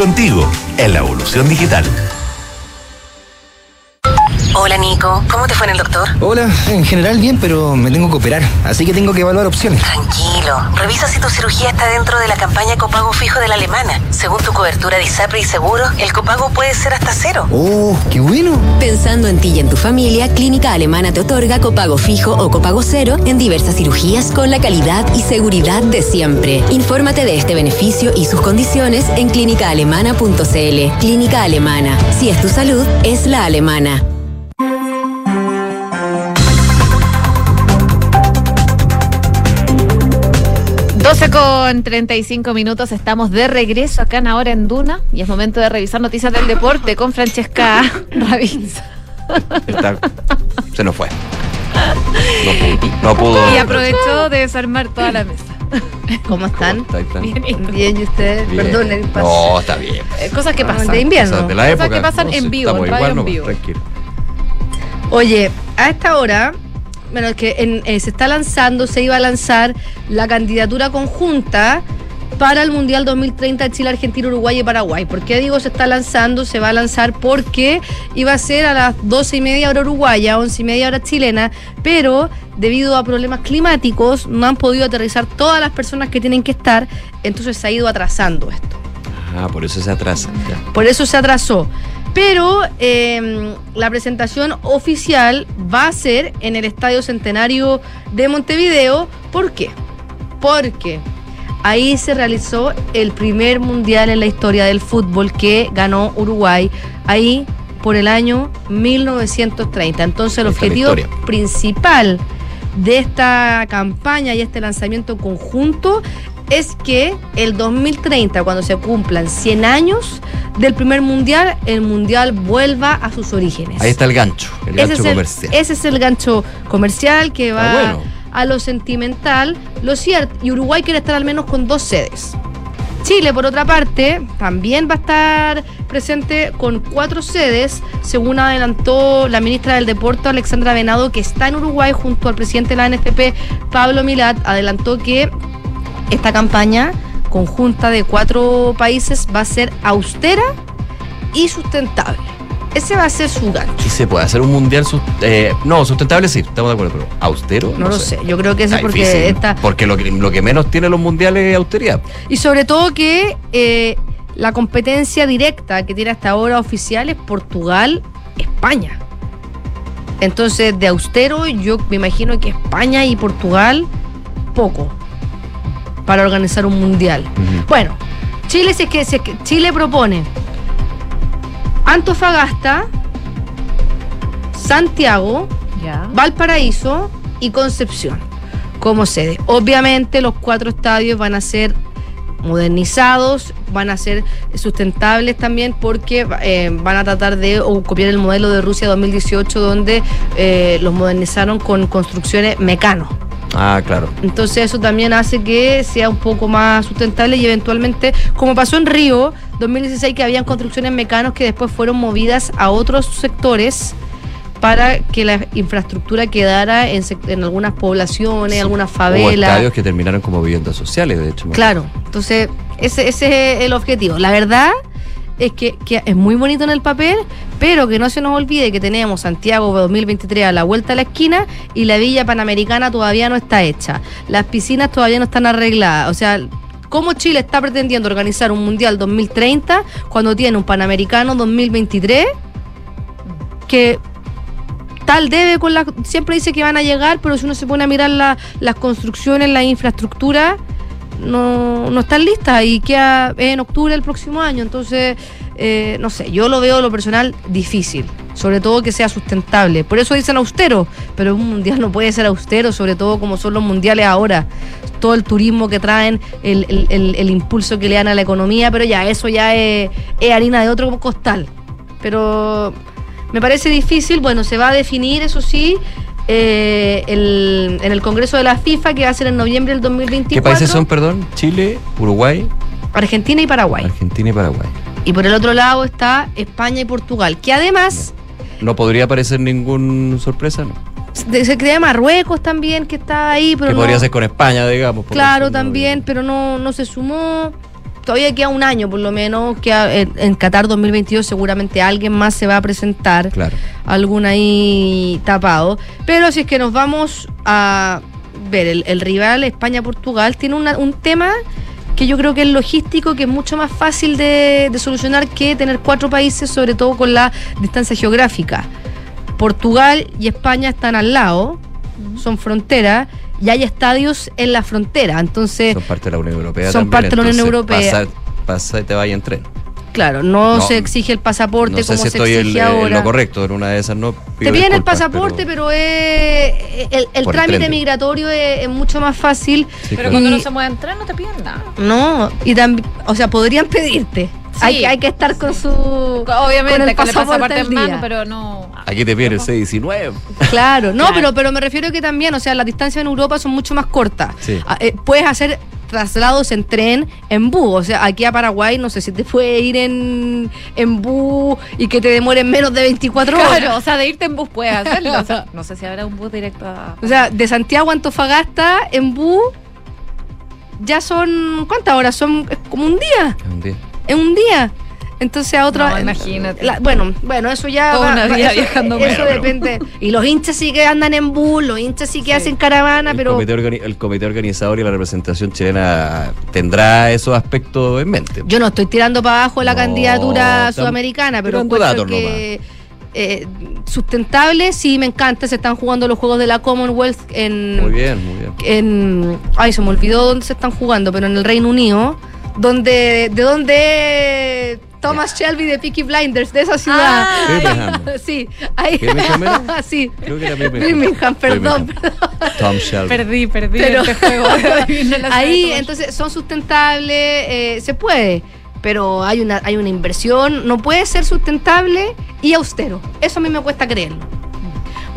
N: contigo en la evolución digital.
O: Hola Nico, ¿cómo te fue en el doctor?
P: Hola, en general bien, pero me tengo que operar, así que tengo que evaluar opciones.
O: Tranquilo, revisa si tu cirugía está dentro de la campaña copago fijo de la alemana. Según tu cobertura de ISAPRE y seguro, el copago puede ser hasta cero.
P: ¡Oh, qué bueno!
M: Pensando en ti y en tu familia, Clínica Alemana te otorga copago fijo o copago cero en diversas cirugías con la calidad y seguridad de siempre. Infórmate de este beneficio y sus condiciones en clínicaalemana.cl. Clínica Alemana. Si es tu salud, es la alemana.
A: 12 con 35 minutos, estamos de regreso acá en Ahora en Duna y es momento de revisar noticias del deporte con Francesca Ravizza.
B: Está- se nos fue. No pudo. No pudo.
A: Y aprovechó de desarmar toda la mesa.
Q: ¿Cómo están?
B: ¿Está ahí, Fran?
A: Bien, ¿y tú?
Q: Bien, ¿y ustedes?
B: Bien.
Q: Perdón, el paso.
B: No, está bien.
A: Eh, Cosas que
Q: Ah,
A: pasan.
Q: de invierno.
B: Cosas de la
A: Cosas
B: época.
A: que pasan
B: No,
A: en vivo,
B: estamos
A: en radio
B: igual,
A: en
B: no,
A: vivo.
B: Tranquilo.
Q: Oye, a esta hora, bueno, es que en- eh, se está lanzando, se iba a lanzar la candidatura conjunta para el Mundial 2030 de Chile, Argentina, Uruguay y Paraguay. ¿Por qué digo se está lanzando? Se va a lanzar porque iba a ser a las 12 y media hora uruguaya, 11 y media hora chilena, pero debido a problemas climáticos no han podido aterrizar todas las personas que tienen que estar, entonces se ha ido atrasando esto.
B: Ah, por eso se atrasa. ya.
Q: Por eso se atrasó. Pero eh, la presentación oficial va a ser en el Estadio Centenario de Montevideo. ¿Por qué? Porque ahí se realizó el primer mundial en la historia del fútbol que ganó Uruguay. Ahí por el año 1930. Entonces el objetivo principal de esta campaña y este lanzamiento conjunto es que el 2030, cuando se cumplan 100 años del primer mundial, el mundial vuelva a sus orígenes.
B: Ahí está el gancho, el
Q: ese,
B: gancho
Q: es el,
B: comercial.
Q: ese es el gancho comercial que va
B: Está bueno.
Q: a lo sentimental. Lo cierto, y Uruguay quiere estar al menos con dos sedes. Chile, por otra parte, también va a estar presente con cuatro sedes, según adelantó la ministra del Deporte, Alexandra Venado, que está en Uruguay junto al presidente de la NFP, Pablo Milat, adelantó que esta campaña conjunta de cuatro países va a ser austera y sustentable. Ese va a ser su gancho.
B: ¿Y se puede hacer un mundial sus- eh, no, sustentable sí, estamos de acuerdo, pero austero.
Q: No, lo sé. Yo creo que ese
B: Está
Q: porque
B: difícil,
Q: esta.
B: Porque lo que, lo que menos tienen los mundiales es austeridad.
Q: Y sobre todo que eh, la competencia directa que tiene hasta ahora oficial es Portugal, España. Entonces, de austero, yo me imagino que España y Portugal, poco para organizar un mundial. Bueno, Chile, si es que, si es que Chile propone Antofagasta, Santiago, Valparaíso y Concepción como sede. Obviamente los cuatro estadios van a ser modernizados, van a ser sustentables también porque eh, van a tratar de o, copiar el modelo de Rusia 2018 donde eh, los modernizaron con construcciones mecano.
B: Ah, claro.
Q: Entonces eso también hace que sea un poco más sustentable y eventualmente, como pasó en Río 2016, que habían construcciones mecanos que después fueron movidas a otros sectores para que la infraestructura quedara en, en algunas poblaciones, algunas
B: Hubo
Q: favelas.
B: estadios que terminaron como viviendas sociales, de hecho.
Q: Claro, entonces ese, ese es el objetivo. La verdad es que, que es muy bonito en el papel, pero que no se nos olvide que tenemos Santiago 2023 a la vuelta de la esquina y la Villa Panamericana todavía no está hecha. Las piscinas todavía no están arregladas. O sea, ¿cómo Chile está pretendiendo organizar un Mundial 2030 cuando tiene un Panamericano 2023 que tal debe con la siempre dice que van a llegar pero si uno se pone a mirar la- las construcciones la infraestructura no, no están listas y queda en octubre del próximo año. Entonces eh, no sé yo lo veo en lo personal difícil sobre todo que sea sustentable. Por eso dicen austero pero un mundial no puede ser austero sobre todo como son los mundiales ahora. Todo el turismo que traen el, el- el- el impulso que le dan a la economía pero ya eso ya es, es harina de otro costal. Pero me parece difícil. Bueno, se va a definir, eso sí, eh, el- en el Congreso de la FIFA, que va a ser en noviembre del 2024.
B: ¿Qué países son, perdón? Chile, Uruguay,
Q: Argentina y Paraguay.
B: Argentina y Paraguay.
Q: Y por el otro lado está España y Portugal, que además
B: No podría aparecer ninguna sorpresa, ¿no?
Q: de- se crea Marruecos también, que está ahí, pero
B: que
Q: no-
B: podría ser con España, digamos.
Q: Claro,
B: eso, ¿no?
Q: también, pero no, no se sumó. Todavía queda un año, por lo menos, que en, en Qatar 2022 seguramente alguien más se va a presentar.
B: Claro.
Q: Algún ahí tapado. Pero si es que nos vamos a ver, el, el rival España-Portugal tiene una- un tema que yo creo que es logístico, que es mucho más fácil de, de solucionar que tener cuatro países, sobre todo con la distancia geográfica. Portugal y España están al lado, son fronteras, y hay estadios en la frontera. Entonces,
B: Son parte de la Unión Europea
Q: Son
B: también,
Q: parte de la Unión Europea.
B: Pasa, pasa y te vaya en tren.
Q: claro, no,
B: No,
Q: se exige el pasaporte
B: No sé
Q: como
B: si
Q: se
B: estoy en,
Q: exige
B: en
Q: ahora.
B: lo correcto, en una de esas no.
Q: Te piden el pasaporte,
B: pero-
Q: pero, es el, el
B: el
Q: trámite
B: tren.
Q: migratorio es, es mucho más fácil.
B: Sí,
A: Pero
B: claro.
A: cuando no se mueven tren no te piden nada.
Q: No, y también, o sea, podrían pedirte.
A: Sí.
Q: Hay, que- hay que estar con su.
A: Obviamente,
Q: con el
A: con el
Q: pasaporte
A: pasaporte
Q: al
A: en mano, pero no.
B: Aquí te el 619.
Q: Claro, no,
A: Claro.
Q: Pero, pero me refiero que también, o sea, las distancias en Europa son mucho más cortas.
B: Sí.
Q: Ah, eh, puedes hacer traslados en tren, en bus. O sea, aquí a Paraguay, no sé si te puede ir en, en bus y que te demoren menos de 24 horas.
A: Claro, o sea, de irte en bus puedes hacerlo. O sea, no sé si habrá un bus directo a.
Q: O sea, de Santiago a Antofagasta en bus ya son. ¿Cuántas horas? Son es como un día.
B: Un día.
Q: Es un día. Entonces a otra.
A: No, imagínate.
Q: La- bueno, bueno, eso ya.
A: Toda una vida
Q: eso,
A: viajando
Q: Eso
A: pero-
Q: depende. Y los hinchas sí que andan en bus, los hinchas sí que hacen caravana,
B: El,
Q: pero.
B: comité el comité organizador y la representación chilena tendrá esos aspectos en mente.
Q: Yo no estoy tirando para abajo la
B: No,
Q: candidatura sudamericana, pero
B: datos
Q: que eh, sustentable, sí me encanta. Se están jugando los juegos de la Commonwealth en.
B: Muy bien, muy bien.
Q: en ay se me olvidó dónde se están jugando pero en el Reino Unido donde de donde Thomas Shelby de Peaky Blinders de esa ciudad
B: Ah,
Q: sí ahí
B: ¿Birmingham era?
Q: sí
B: Creo que era Birmingham.
Q: Birmingham perdón,
B: Birmingham. Tom Shelby.
A: Perdí, perdí
Q: Pero-
A: este juego.
Q: Ahí entonces son sustentables eh, se puede pero hay una hay una inversión no puede ser sustentable y austero eso a mí me cuesta creerlo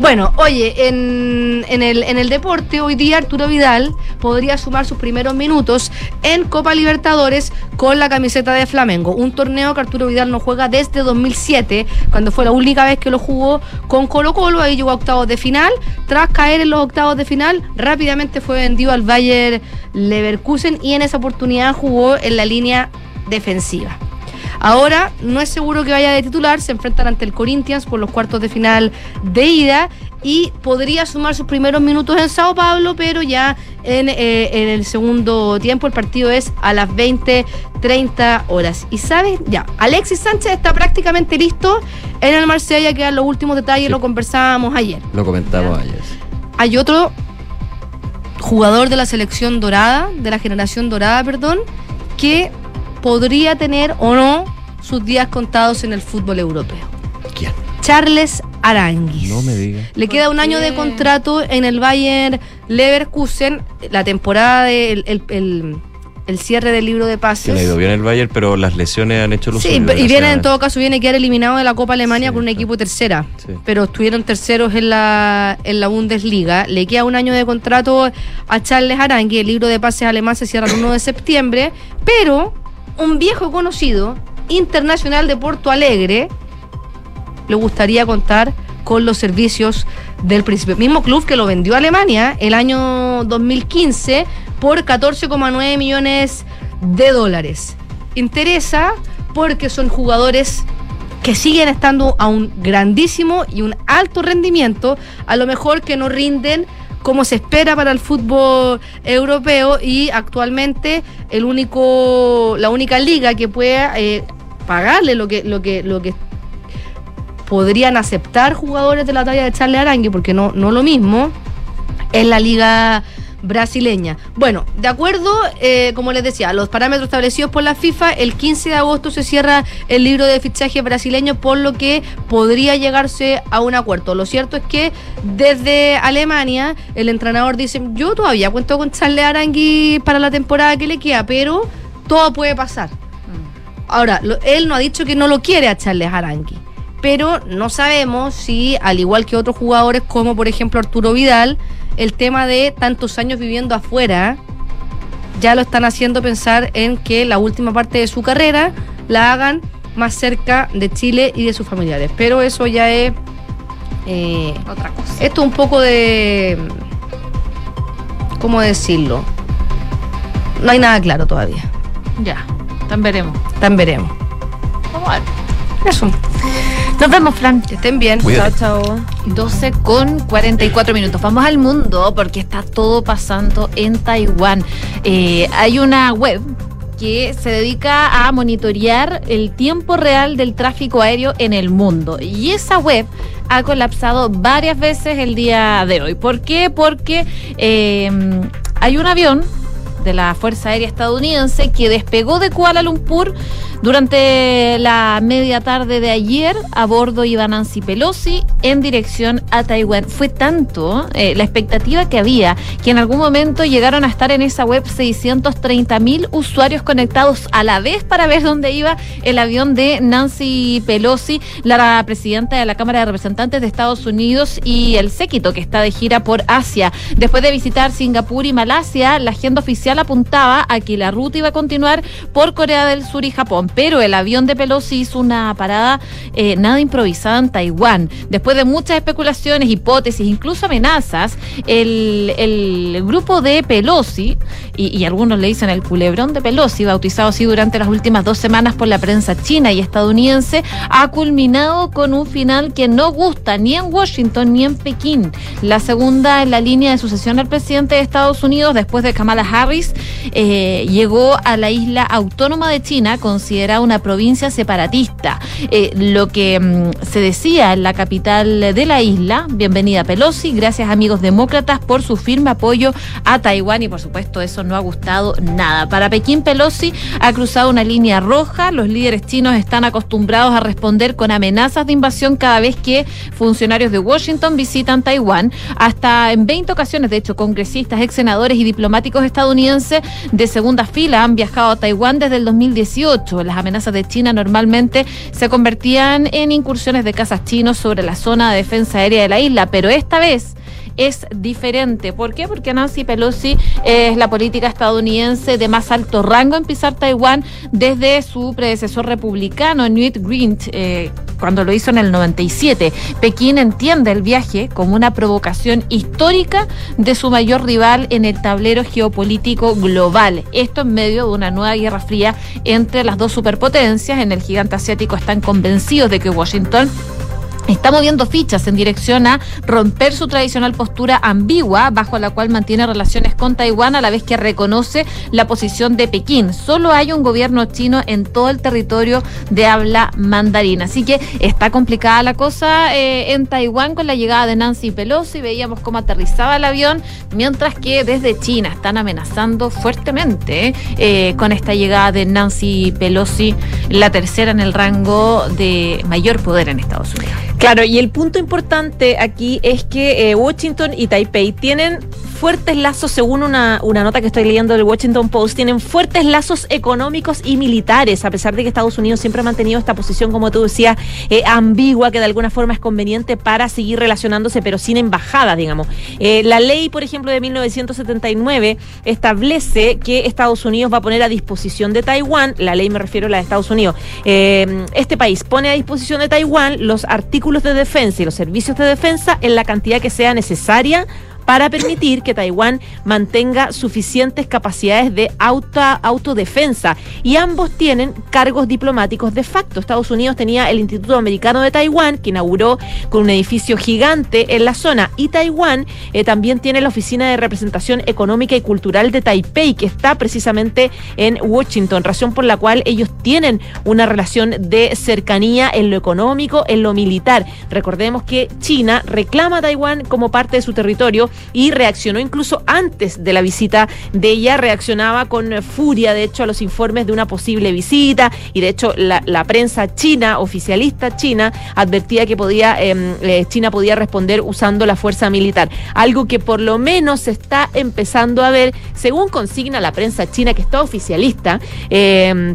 Q: Bueno, oye, en, en el, en el deporte, hoy día Arturo Vidal podría sumar sus primeros minutos en Copa Libertadores con la camiseta de Flamengo. Un torneo que Arturo Vidal no juega desde 2007, cuando fue la única vez que lo jugó con Colo Colo. Ahí llegó a octavos de final. Tras caer en los octavos de final, rápidamente fue vendido al Bayer Leverkusen y en esa oportunidad jugó en la línea defensiva. Ahora no es seguro que vaya de titular, se enfrentan ante el Corinthians por los cuartos de final de ida y podría sumar sus primeros minutos en Sao Paulo, pero ya en, eh, en el segundo tiempo el partido es a las 20-30 horas. Y sabes, ya, Alexis Sánchez está prácticamente listo en el Marsella, quedan los últimos detalles,
B: Sí.
Q: lo conversábamos ayer.
B: Lo comentamos ayer.
Q: Hay otro jugador de la selección dorada, de la generación dorada, perdón, que podría tener o no sus días contados en el fútbol europeo.
B: ¿Quién?
Q: Charles Aranguis.
B: No me digas.
Q: Le queda un año de contrato en el Bayern Leverkusen. La temporada del el, el- el cierre del libro de
B: Que le ha
Q: pases.
B: ido bien el Bayern, pero las lesiones han hecho los
Q: Sí, y viene en todo caso, viene a quedar eliminado de la Copa Alemania con un equipo tercera.
B: Sí.
Q: Pero estuvieron terceros en la, en la Bundesliga. Le queda un año de contrato a Charles Arangui. El libro de pases alemán se cierra el 1 de septiembre. Pero un viejo conocido, internacional de Porto Alegre, le gustaría contar con los servicios del príncipe. Mismo club que lo vendió a Alemania el año 2015 por 14,9 millones de dólares. Interesa porque son jugadores que siguen estando a un grandísimo y un alto rendimiento, a lo mejor que no rinden como se espera para el fútbol europeo y actualmente el único la única liga que pueda eh, pagarle lo que lo que lo que podrían aceptar jugadores de la talla de Charles Arangui porque no no lo mismo es la liga brasileña. Bueno, de acuerdo, eh, como les decía, a los parámetros establecidos por la FIFA, el 15 de agosto se cierra el libro de fichaje brasileño, por lo que podría llegarse a un acuerdo. Lo cierto es que desde Alemania el entrenador dice, yo todavía cuento con Charles Arangui para la temporada que le queda, pero todo puede pasar. Ahora, lo- él no ha dicho que no lo quiere a Charles Arangui, pero no sabemos si, al igual que otros jugadores como por ejemplo Arturo Vidal, el tema de tantos años viviendo afuera ya lo están haciendo pensar en que la última parte de su carrera la hagan más cerca de Chile y de sus familiares. Pero eso ya es eh,
A: Otra cosa.
Q: esto es un poco de. ¿Cómo decirlo? No hay nada claro todavía.
A: Ya, también veremos.
Q: Tan veremos.
A: Vamos a ver.
Q: Eso.
A: Nos vemos, Fran.
Q: Que estén bien.
B: Cuídate.
C: Chao, chao.
A: 12 con 44 minutos. Vamos al mundo porque está todo pasando en Taiwán. Eh, hay una web que se dedica a monitorear el tiempo real del tráfico aéreo en el mundo. Y esa web ha colapsado varias veces el día de hoy. ¿Por qué? Porque eh, hay un avión de la Fuerza Aérea Estadounidense que despegó de Kuala Lumpur durante la media tarde de ayer. A bordo iba Nancy Pelosi en dirección a Taiwán. Fue tanto eh, la expectativa que había que en algún momento llegaron a estar en esa web 630 mil usuarios conectados a la vez para ver dónde iba el avión de Nancy Pelosi, la presidenta de la Cámara de Representantes de Estados Unidos y el séquito que está de gira por Asia. Después de visitar Singapur y Malasia, la agenda oficial apuntaba a que la ruta iba a continuar por Corea del Sur y Japón, pero el avión de Pelosi hizo una parada eh, nada improvisada en Taiwán. Después de muchas especulaciones, hipótesis, incluso amenazas, el, el grupo de Pelosi, y, y algunos le dicen el culebrón de Pelosi, bautizado así durante las últimas dos semanas por la prensa china y estadounidense, ha culminado con un final que no gusta ni en Washington ni en Pekín. La segunda en la línea de sucesión al presidente de Estados Unidos, después de Kamala Harris, eh, llegó a la isla autónoma de China, considerada una provincia separatista. Eh, lo que mm, se decía en la capital de la isla, bienvenida Pelosi, gracias amigos demócratas por su firme apoyo a Taiwán y por supuesto eso no ha gustado nada. Para Pekín Pelosi ha cruzado una línea roja, los líderes chinos están acostumbrados a responder con amenazas de invasión cada vez que funcionarios de Washington visitan Taiwán. Hasta en 20 ocasiones, de hecho, congresistas, ex senadores y diplomáticos estadounidenses de segunda fila han viajado a Taiwán desde el 2018. Las amenazas de China normalmente se convertían en incursiones de casas chinos sobre la zona de defensa aérea de la isla, pero esta vez es diferente. ¿Por qué? Porque Nancy Pelosi es la política estadounidense de más alto rango en pisar Taiwán desde su predecesor republicano, Newt Gingrich, eh, cuando lo hizo en el 97. Pekín entiende el viaje como una provocación histórica de su mayor rival en el tablero geopolítico global. Esto en medio de una nueva guerra fría entre las dos superpotencias. En el gigante asiático están convencidos de que Washington está moviendo fichas en dirección a romper su tradicional postura ambigua bajo la cual mantiene relaciones con Taiwán a la vez que reconoce la posición de Pekín. Solo hay un gobierno chino en todo el territorio de habla mandarina. Así que está complicada la cosa eh, en Taiwán con la llegada de Nancy Pelosi. Veíamos cómo aterrizaba el avión, mientras que desde China están amenazando fuertemente eh, con esta llegada de Nancy Pelosi, la tercera en el rango de mayor poder en Estados Unidos.
C: Claro, y el punto importante aquí es que eh, Washington y Taipei tienen fuertes lazos, según una, una nota que estoy leyendo del Washington Post, tienen fuertes lazos económicos y militares, a pesar de que Estados Unidos siempre ha mantenido esta posición, como tú decías, eh, ambigua, que de alguna forma es conveniente para seguir relacionándose, pero sin embajadas, digamos. Eh, la ley, por ejemplo, de 1979 establece que Estados Unidos va a poner a disposición de Taiwán, la ley me refiero a la de Estados Unidos, eh, este país pone a disposición de Taiwán los artículos de defensa y los servicios de defensa en la cantidad que sea necesaria para permitir que Taiwán mantenga suficientes capacidades de auto, autodefensa. Y ambos tienen cargos diplomáticos de facto. Estados Unidos tenía el Instituto Americano de Taiwán, que inauguró con un edificio gigante en la zona. Y Taiwán eh, también tiene la Oficina de Representación Económica y Cultural de Taipei, que está precisamente en Washington, razón por la cual ellos tienen una relación de cercanía en lo económico, en lo militar. Recordemos que China reclama a Taiwán como parte de su territorio y reaccionó incluso antes de la visita de ella, reaccionaba con furia, de hecho, a los informes de una posible visita y de hecho la, prensa china, oficialista china, advertía que podía, em, eh, China podía responder usando la fuerza militar, algo que por lo menos se está empezando a ver, según consigna la prensa china que está oficialista. Eh,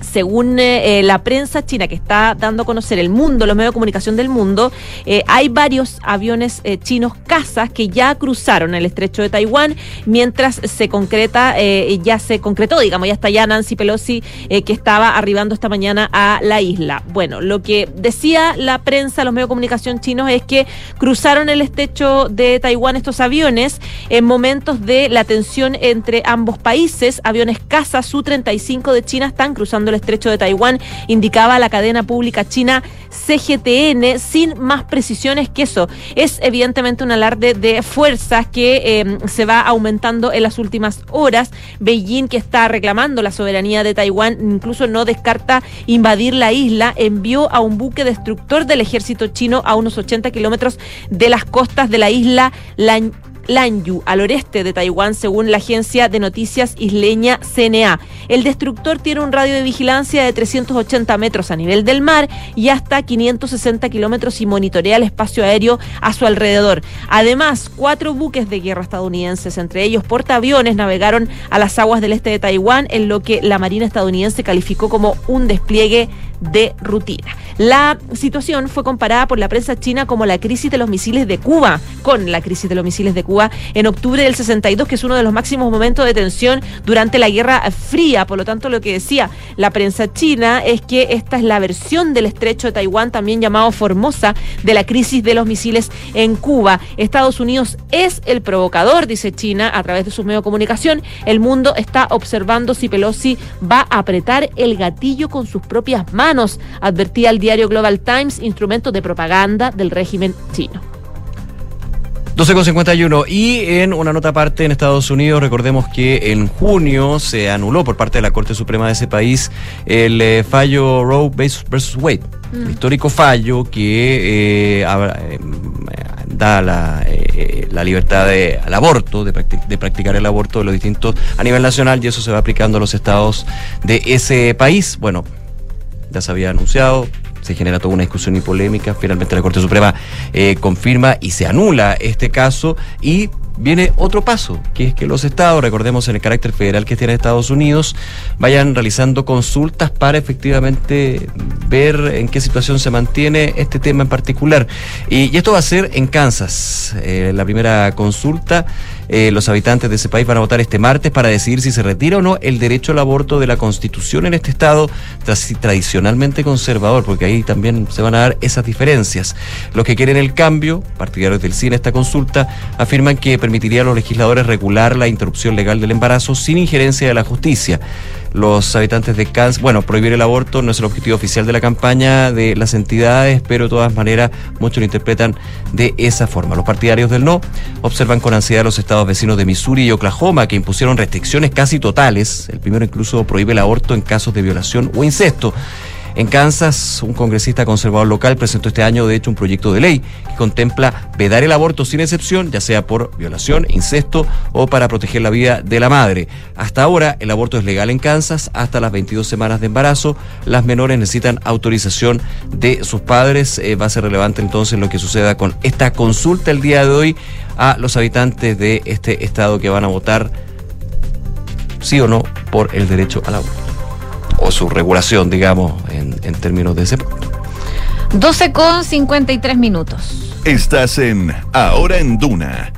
C: según eh, la prensa china que está dando a conocer el mundo, los medios de comunicación del mundo, eh, hay varios aviones eh, chinos casas que ya cruzaron el estrecho de Taiwán, mientras se concreta, ya se concretó, digamos, ya está ya Nancy Pelosi que estaba arribando esta mañana a la isla. Bueno, lo que decía la prensa, los medios de comunicación chinos, es que cruzaron el estrecho de Taiwán estos aviones en momentos de la tensión entre ambos países. Aviones casa Su-35 de China están cruzando el estrecho de Taiwán, indicaba la cadena pública china CGTN, sin más precisiones que eso. Es evidentemente un alarde de fuerzas que eh, se va aumentando en las últimas horas. Beijing, que está reclamando la soberanía de Taiwán, incluso no descarta invadir la isla, envió a un buque destructor del ejército chino a unos 80 kilómetros de las costas de la isla Lan Lanyu, al oeste de Taiwán, según la agencia de noticias isleña CNA. El destructor tiene un radio de vigilancia de 380 metros a nivel del mar y hasta 560 kilómetros y monitorea el espacio aéreo a su alrededor. Además, cuatro buques de guerra estadounidenses, entre ellos portaaviones, navegaron a las aguas del este de Taiwán, en lo que la Marina estadounidense calificó como un despliegue de rutina. La situación fue comparada por la prensa china como la crisis de los misiles de Cuba, con la crisis de los misiles de Cuba en octubre del 62, que es uno de los máximos momentos de tensión durante la Guerra Fría. Por lo tanto, lo que decía la prensa china es que esta es la versión del estrecho de Taiwán, también llamado Formosa, de la crisis de los misiles en Cuba. Estados Unidos es el provocador, dice China, a través de sus medios de comunicación. El mundo está observando si Pelosi va a apretar el gatillo con sus propias manos, advertía el diario Global Times, instrumento de propaganda del régimen chino.
B: 12,51. Y en una nota aparte en Estados Unidos, recordemos que en junio se anuló por parte de la Corte Suprema de ese país el eh, fallo Roe versus Wade. El histórico fallo que eh, eh, da la, la libertad de, al aborto, de, de, practicar el aborto de los distintos a nivel nacional y eso se va aplicando a los estados de ese país. Bueno, ya se había anunciado, se genera toda una discusión y polémica. Finalmente la Corte Suprema eh, confirma y se anula este caso y viene otro paso, que es que los estados, recordemos en el carácter federal que tiene Estados Unidos, vayan realizando consultas para efectivamente ver en qué situación se mantiene este tema en particular. Y, esto va a ser en Kansas. Eh, la primera consulta eh, los habitantes de ese país van a votar este martes para decidir si se retira o no el derecho al aborto de la Constitución en este estado tradicionalmente conservador, porque ahí también se van a dar esas diferencias. Los que quieren el cambio, partidarios del CINE, esta consulta, afirman que permitiría a los legisladores regular la interrupción legal del embarazo sin injerencia de la justicia los habitantes de Kansas. Bueno, prohibir el aborto no es el objetivo oficial de la campaña de las entidades, pero de todas maneras muchos lo interpretan de esa forma. Los partidarios del no observan con ansiedad los estados vecinos de Missouri y Oklahoma que impusieron restricciones casi totales. El primero incluso prohíbe el aborto en casos de violación o incesto. En Kansas, un congresista conservador local presentó este año, de hecho, un proyecto de ley que contempla vedar el aborto sin excepción, ya sea por violación, incesto o para proteger la vida de la madre. Hasta ahora, el aborto es legal en Kansas hasta las 22 semanas de embarazo. Las menores necesitan autorización de sus padres. Eh, va a ser relevante entonces lo que suceda con esta consulta el día de hoy a los habitantes de este estado que van a votar sí o no por el derecho al aborto o su regulación, digamos, en, en términos de ese punto.
A: 12 con 53 minutos.
K: Estás en Ahora en Duna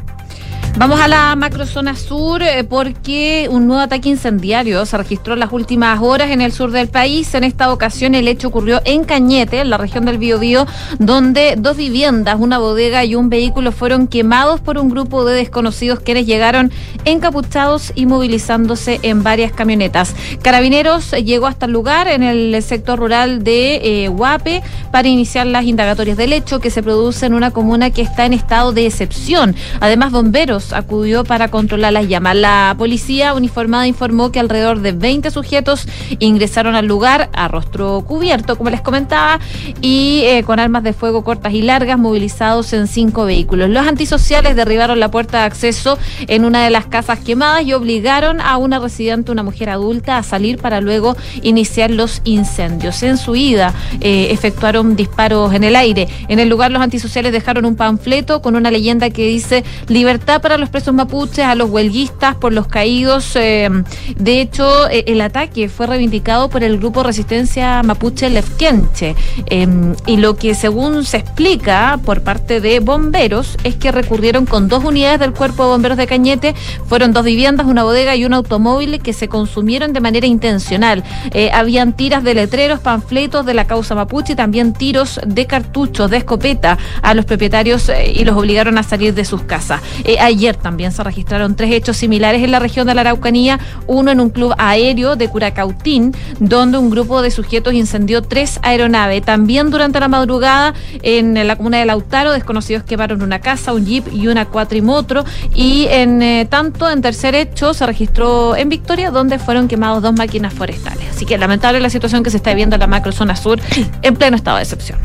A: Vamos a la macrozona sur eh, porque un nuevo ataque incendiario se registró en las últimas horas en el sur del país. En esta ocasión el hecho ocurrió en Cañete, en la región del Biobío, donde dos viviendas, una bodega y un vehículo fueron quemados por un grupo de desconocidos quienes llegaron encapuchados y movilizándose en varias camionetas. Carabineros llegó hasta el lugar en el sector rural de eh, Huape para iniciar las indagatorias del hecho que se produce en una comuna que está en estado de excepción. Además, bomberos acudió para controlar las llamas. La policía uniformada informó que alrededor de 20 sujetos ingresaron al lugar a rostro cubierto, como les comentaba, y eh, con armas de fuego cortas y largas movilizados en cinco vehículos. Los antisociales derribaron la puerta de acceso en una de las casas quemadas y obligaron a una residente, una mujer adulta, a salir para luego iniciar los incendios. En su ida eh, efectuaron disparos en el aire. En el lugar los antisociales dejaron un panfleto con una leyenda que dice libertad para los presos mapuches, a los huelguistas por los caídos. Eh, de hecho, eh, el ataque fue reivindicado por el grupo Resistencia Mapuche Lefkenche. Em, y lo que según se explica por parte de bomberos es que recurrieron con dos unidades del Cuerpo de Bomberos de Cañete. Fueron dos viviendas, una bodega y un automóvil que se consumieron de manera intencional. Eh, habían tiras de letreros, panfletos de la causa mapuche y también tiros de cartuchos, de escopeta a los propietarios y los obligaron a salir de sus casas. Ayer también se registraron tres hechos similares en la región de la Araucanía, uno en un club aéreo de Curacautín, donde un grupo de sujetos incendió tres aeronaves. También durante la madrugada en la comuna de Lautaro, desconocidos quemaron una casa, un jeep y una cuatrimotro. Y en eh, tanto, en tercer hecho, se registró en Victoria, donde fueron quemados dos máquinas forestales. Así que lamentable la situación que se está viviendo en la macrozona sur en pleno estado de excepción.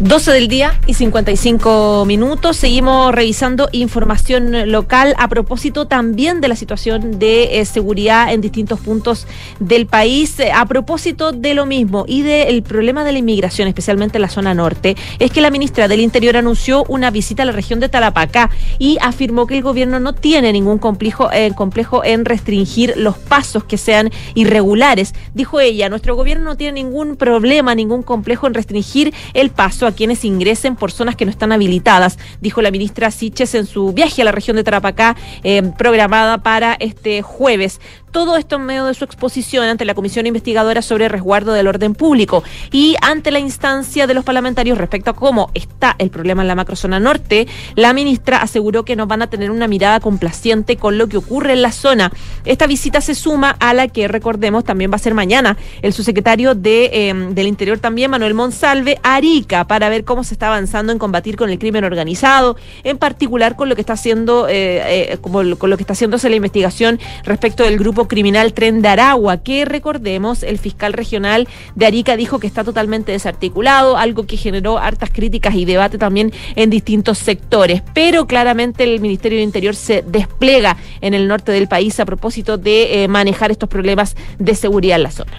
C: 12 del día y 55 minutos. Seguimos revisando información local a propósito también de la situación de eh, seguridad en distintos puntos del país. Eh, a propósito de lo mismo y del problema de la inmigración, especialmente en la zona norte, es que la ministra del Interior anunció una visita a la región de Tarapacá y afirmó que el gobierno no tiene ningún complejo, eh, complejo en restringir los pasos que sean irregulares. Dijo ella, nuestro gobierno no tiene ningún problema, ningún complejo en restringir el paso a quienes ingresen por zonas que no están habilitadas, dijo la ministra Siches en su viaje a la región de Tarapacá, eh, programada para este jueves. Todo esto en medio de su exposición ante la Comisión Investigadora sobre Resguardo del Orden Público y ante la instancia de los parlamentarios respecto a cómo está el problema en la macrozona norte, la ministra aseguró que no van a tener una mirada complaciente con lo que ocurre en la zona. Esta visita se suma a la que, recordemos, también va a ser mañana el subsecretario de, eh, del Interior también, Manuel Monsalve, Arica, para ver cómo se está avanzando en combatir con el crimen organizado, en particular con lo que está haciendo, eh, eh, como, con lo que está haciéndose la investigación respecto del grupo criminal Tren de Aragua, que recordemos, el fiscal regional de Arica dijo que está totalmente desarticulado, algo que generó hartas críticas y debate también en distintos sectores. Pero claramente el Ministerio de Interior se despliega en el norte del país a propósito de eh, manejar estos problemas de seguridad en la zona.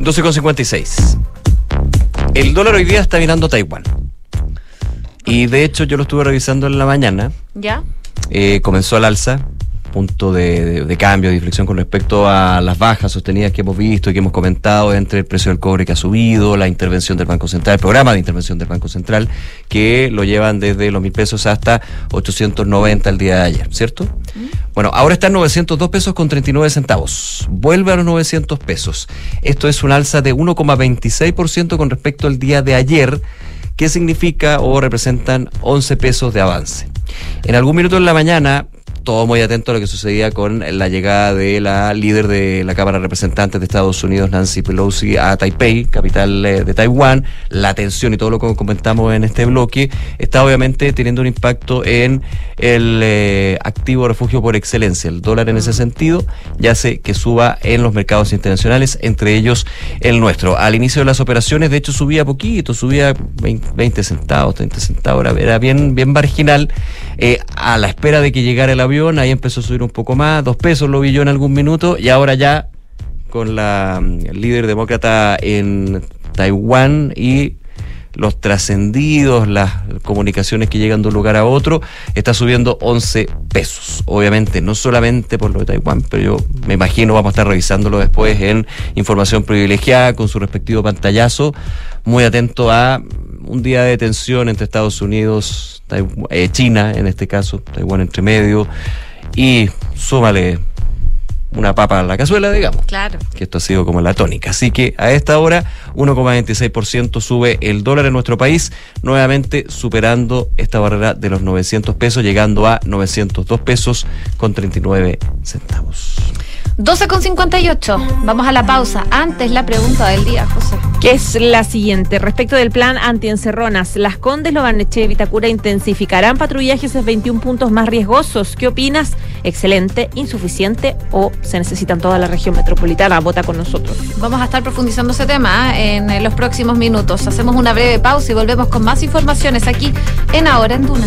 B: 12,56. El dólar hoy día está mirando Taiwán. Y de hecho yo lo estuve revisando en la mañana.
A: ¿Ya?
B: Eh, comenzó al alza, punto de, cambio, de inflexión con respecto a las bajas sostenidas que hemos visto y que hemos comentado entre el precio del cobre que ha subido, la intervención del Banco Central, el programa de intervención del Banco Central, que lo llevan desde los mil pesos hasta 890 el día de ayer, ¿cierto? Bueno, ahora está en 902 pesos con 39 centavos. Vuelve a los 900 pesos. Esto es un alza de 1,26% con respecto al día de ayer, que significa o representan 11 pesos de avance. En algún minuto en la mañana todo muy atento a lo que sucedía con la llegada de la líder de la Cámara de Representantes de Estados Unidos, Nancy Pelosi, a Taipei, capital eh, de Taiwán. La tensión y todo lo que comentamos en este bloque está obviamente teniendo un impacto en el eh, activo refugio por excelencia. El dólar en ese sentido ya hace que suba en los mercados internacionales, entre ellos el nuestro. Al inicio de las operaciones, de hecho, subía poquito, subía 20, centavos, 30 centavos, era bien, bien marginal, eh, a la espera de que llegara el avión ahí empezó a subir un poco más, dos pesos lo vi yo en algún minuto, y ahora ya con la mm, líder demócrata en Taiwán y los trascendidos, las comunicaciones que llegan de un lugar a otro, está subiendo 11 pesos. Obviamente, no solamente por lo de Taiwán, pero yo me imagino vamos a estar revisándolo después en información privilegiada con su respectivo pantallazo. Muy atento a un día de tensión entre Estados Unidos, Taiw- eh, China en este caso, Taiwán entre medio, y súmale una papa a la cazuela, digamos
A: Claro.
B: que esto ha sido como la tónica. Así que a esta hora 1,26% sube el dólar en nuestro país, nuevamente superando esta barrera de los 900 pesos, llegando a 902 pesos con 39 centavos.
A: 12 con 58. Vamos a la pausa. Antes la pregunta del día, José.
C: que es la siguiente. Respecto del plan antiencerronas, las Condes, Lobarneche y Vitacura intensificarán patrullajes en 21 puntos más riesgosos. ¿Qué opinas? ¿Excelente, insuficiente o se necesitan toda la región metropolitana? Vota con nosotros.
A: Vamos a estar profundizando ese tema ¿eh? en eh, los próximos minutos. Hacemos una breve pausa y volvemos con más informaciones aquí en Ahora en Duna.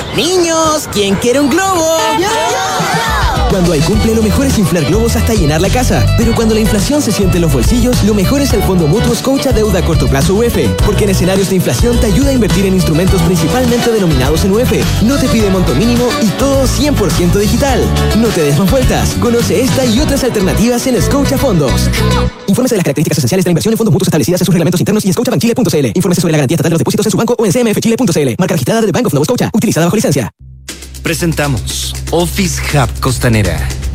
I: Niños, ¿quién quiere un globo? Cuando hay cumple, lo mejor es inflar globos hasta llenar la casa. Pero cuando la inflación se siente en los bolsillos, lo mejor es el Fondo Mutuo Scotia Deuda a Corto Plazo UF. Porque en escenarios de inflación te ayuda a invertir en instrumentos principalmente denominados en UF. No te pide monto mínimo y todo 100% digital. No te des más vueltas. Conoce esta y otras alternativas en Scotia Fondos. Infórmese de las características esenciales de la inversión en fondos mutuos establecidas en sus reglamentos internos y en scotiabankchile.cl. Infórmese sobre la garantía estatal de los depósitos en su banco o en cmfchile.cl. Marca registrada de Bank of Nova Scotia. Utilizada bajo licencia.
R: Presentamos Office Hub Costanera,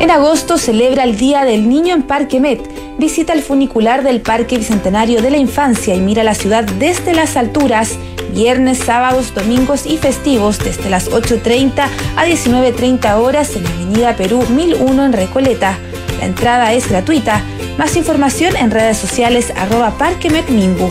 S: En agosto celebra el Día del Niño en Parque Met. Visita el funicular del Parque Bicentenario de la Infancia y mira la ciudad desde las alturas. Viernes, sábados, domingos y festivos desde las 8.30 a 19.30 horas en Avenida Perú 1001 en Recoleta. La entrada es gratuita. Más información en redes sociales arroba Parque Met Minbu.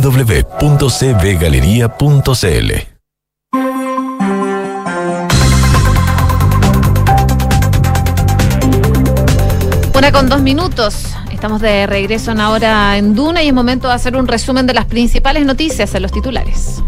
T: www.cbgalería.cl.
A: Una con dos minutos. Estamos de regreso en ahora en Duna y es momento de hacer un resumen de las principales noticias en los titulares.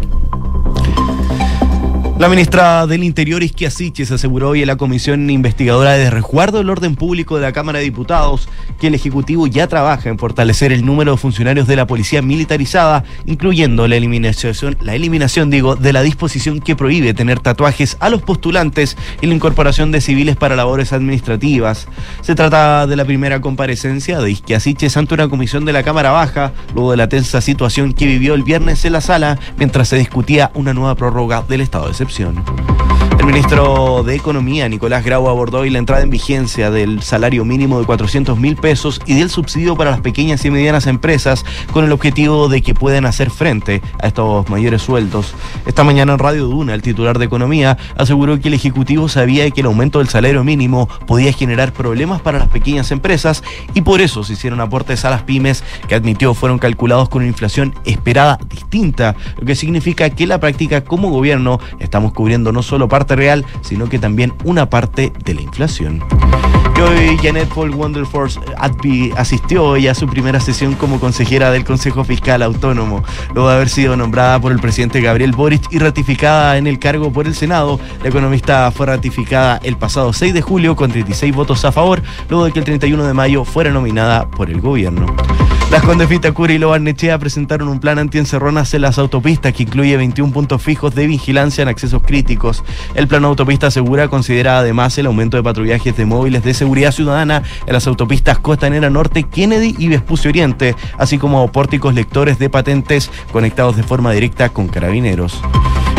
D: La ministra del Interior, Isquia Siches, aseguró hoy en la Comisión Investigadora de Resguardo del Orden Público de la Cámara de Diputados que el Ejecutivo ya trabaja en fortalecer el número de funcionarios de la policía militarizada, incluyendo la eliminación, la eliminación digo, de la disposición que prohíbe tener tatuajes a los postulantes y la incorporación de civiles para labores administrativas. Se trata de la primera comparecencia de Isquia Siches ante una comisión de la Cámara Baja, luego de la tensa situación que vivió el viernes en la sala mientras se discutía una nueva prórroga del estado de El ministro de Economía, Nicolás Grau, abordó hoy la entrada en vigencia del salario mínimo de 400 mil pesos y del subsidio para las pequeñas y medianas empresas con el objetivo de que puedan hacer frente a estos mayores sueldos. Esta mañana en Radio Duna, el titular de Economía aseguró que el Ejecutivo sabía que el aumento del salario mínimo podía generar problemas para las pequeñas empresas y por eso se hicieron aportes a las pymes que admitió fueron calculados con una inflación esperada distinta, lo que significa que la práctica como gobierno está estamos cubriendo no solo parte real, sino que también una parte de la inflación. Y hoy Janet Paul Wonderforce asistió hoy a su primera sesión como consejera del Consejo Fiscal Autónomo, luego de haber sido nombrada por el presidente Gabriel Boric y ratificada en el cargo por el Senado. La economista fue ratificada el pasado 6 de julio con 36 votos a favor, luego de que el 31 de mayo fuera nominada por el gobierno. Las Condes Vitacura y Lobarnechea presentaron un plan antiencerronas en las autopistas que incluye 21 puntos fijos de vigilancia en accesos críticos. El plan autopista segura considera además el aumento de patrullajes de móviles de seguridad ciudadana en las autopistas Costanera Norte, Kennedy y Vespucio Oriente, así como pórticos lectores de patentes conectados de forma directa con carabineros.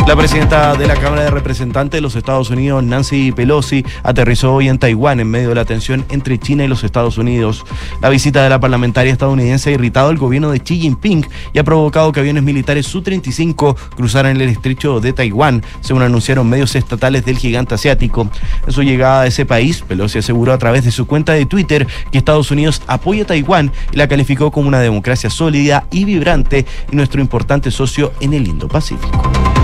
D: La presidenta de la Cámara de Representantes de los Estados Unidos, Nancy Pelosi, aterrizó hoy en Taiwán en medio de la tensión entre China y los Estados Unidos. La visita de la parlamentaria estadounidense ha irritado al gobierno de Xi Jinping y ha provocado que aviones militares Su-35 cruzaran el estrecho de Taiwán, según anunciaron medios estatales del gigante asiático. En su llegada a ese país, Pelosi aseguró a través de su cuenta de Twitter que Estados Unidos apoya a Taiwán y la calificó como una democracia sólida y vibrante y nuestro importante socio en el Indo-Pacífico.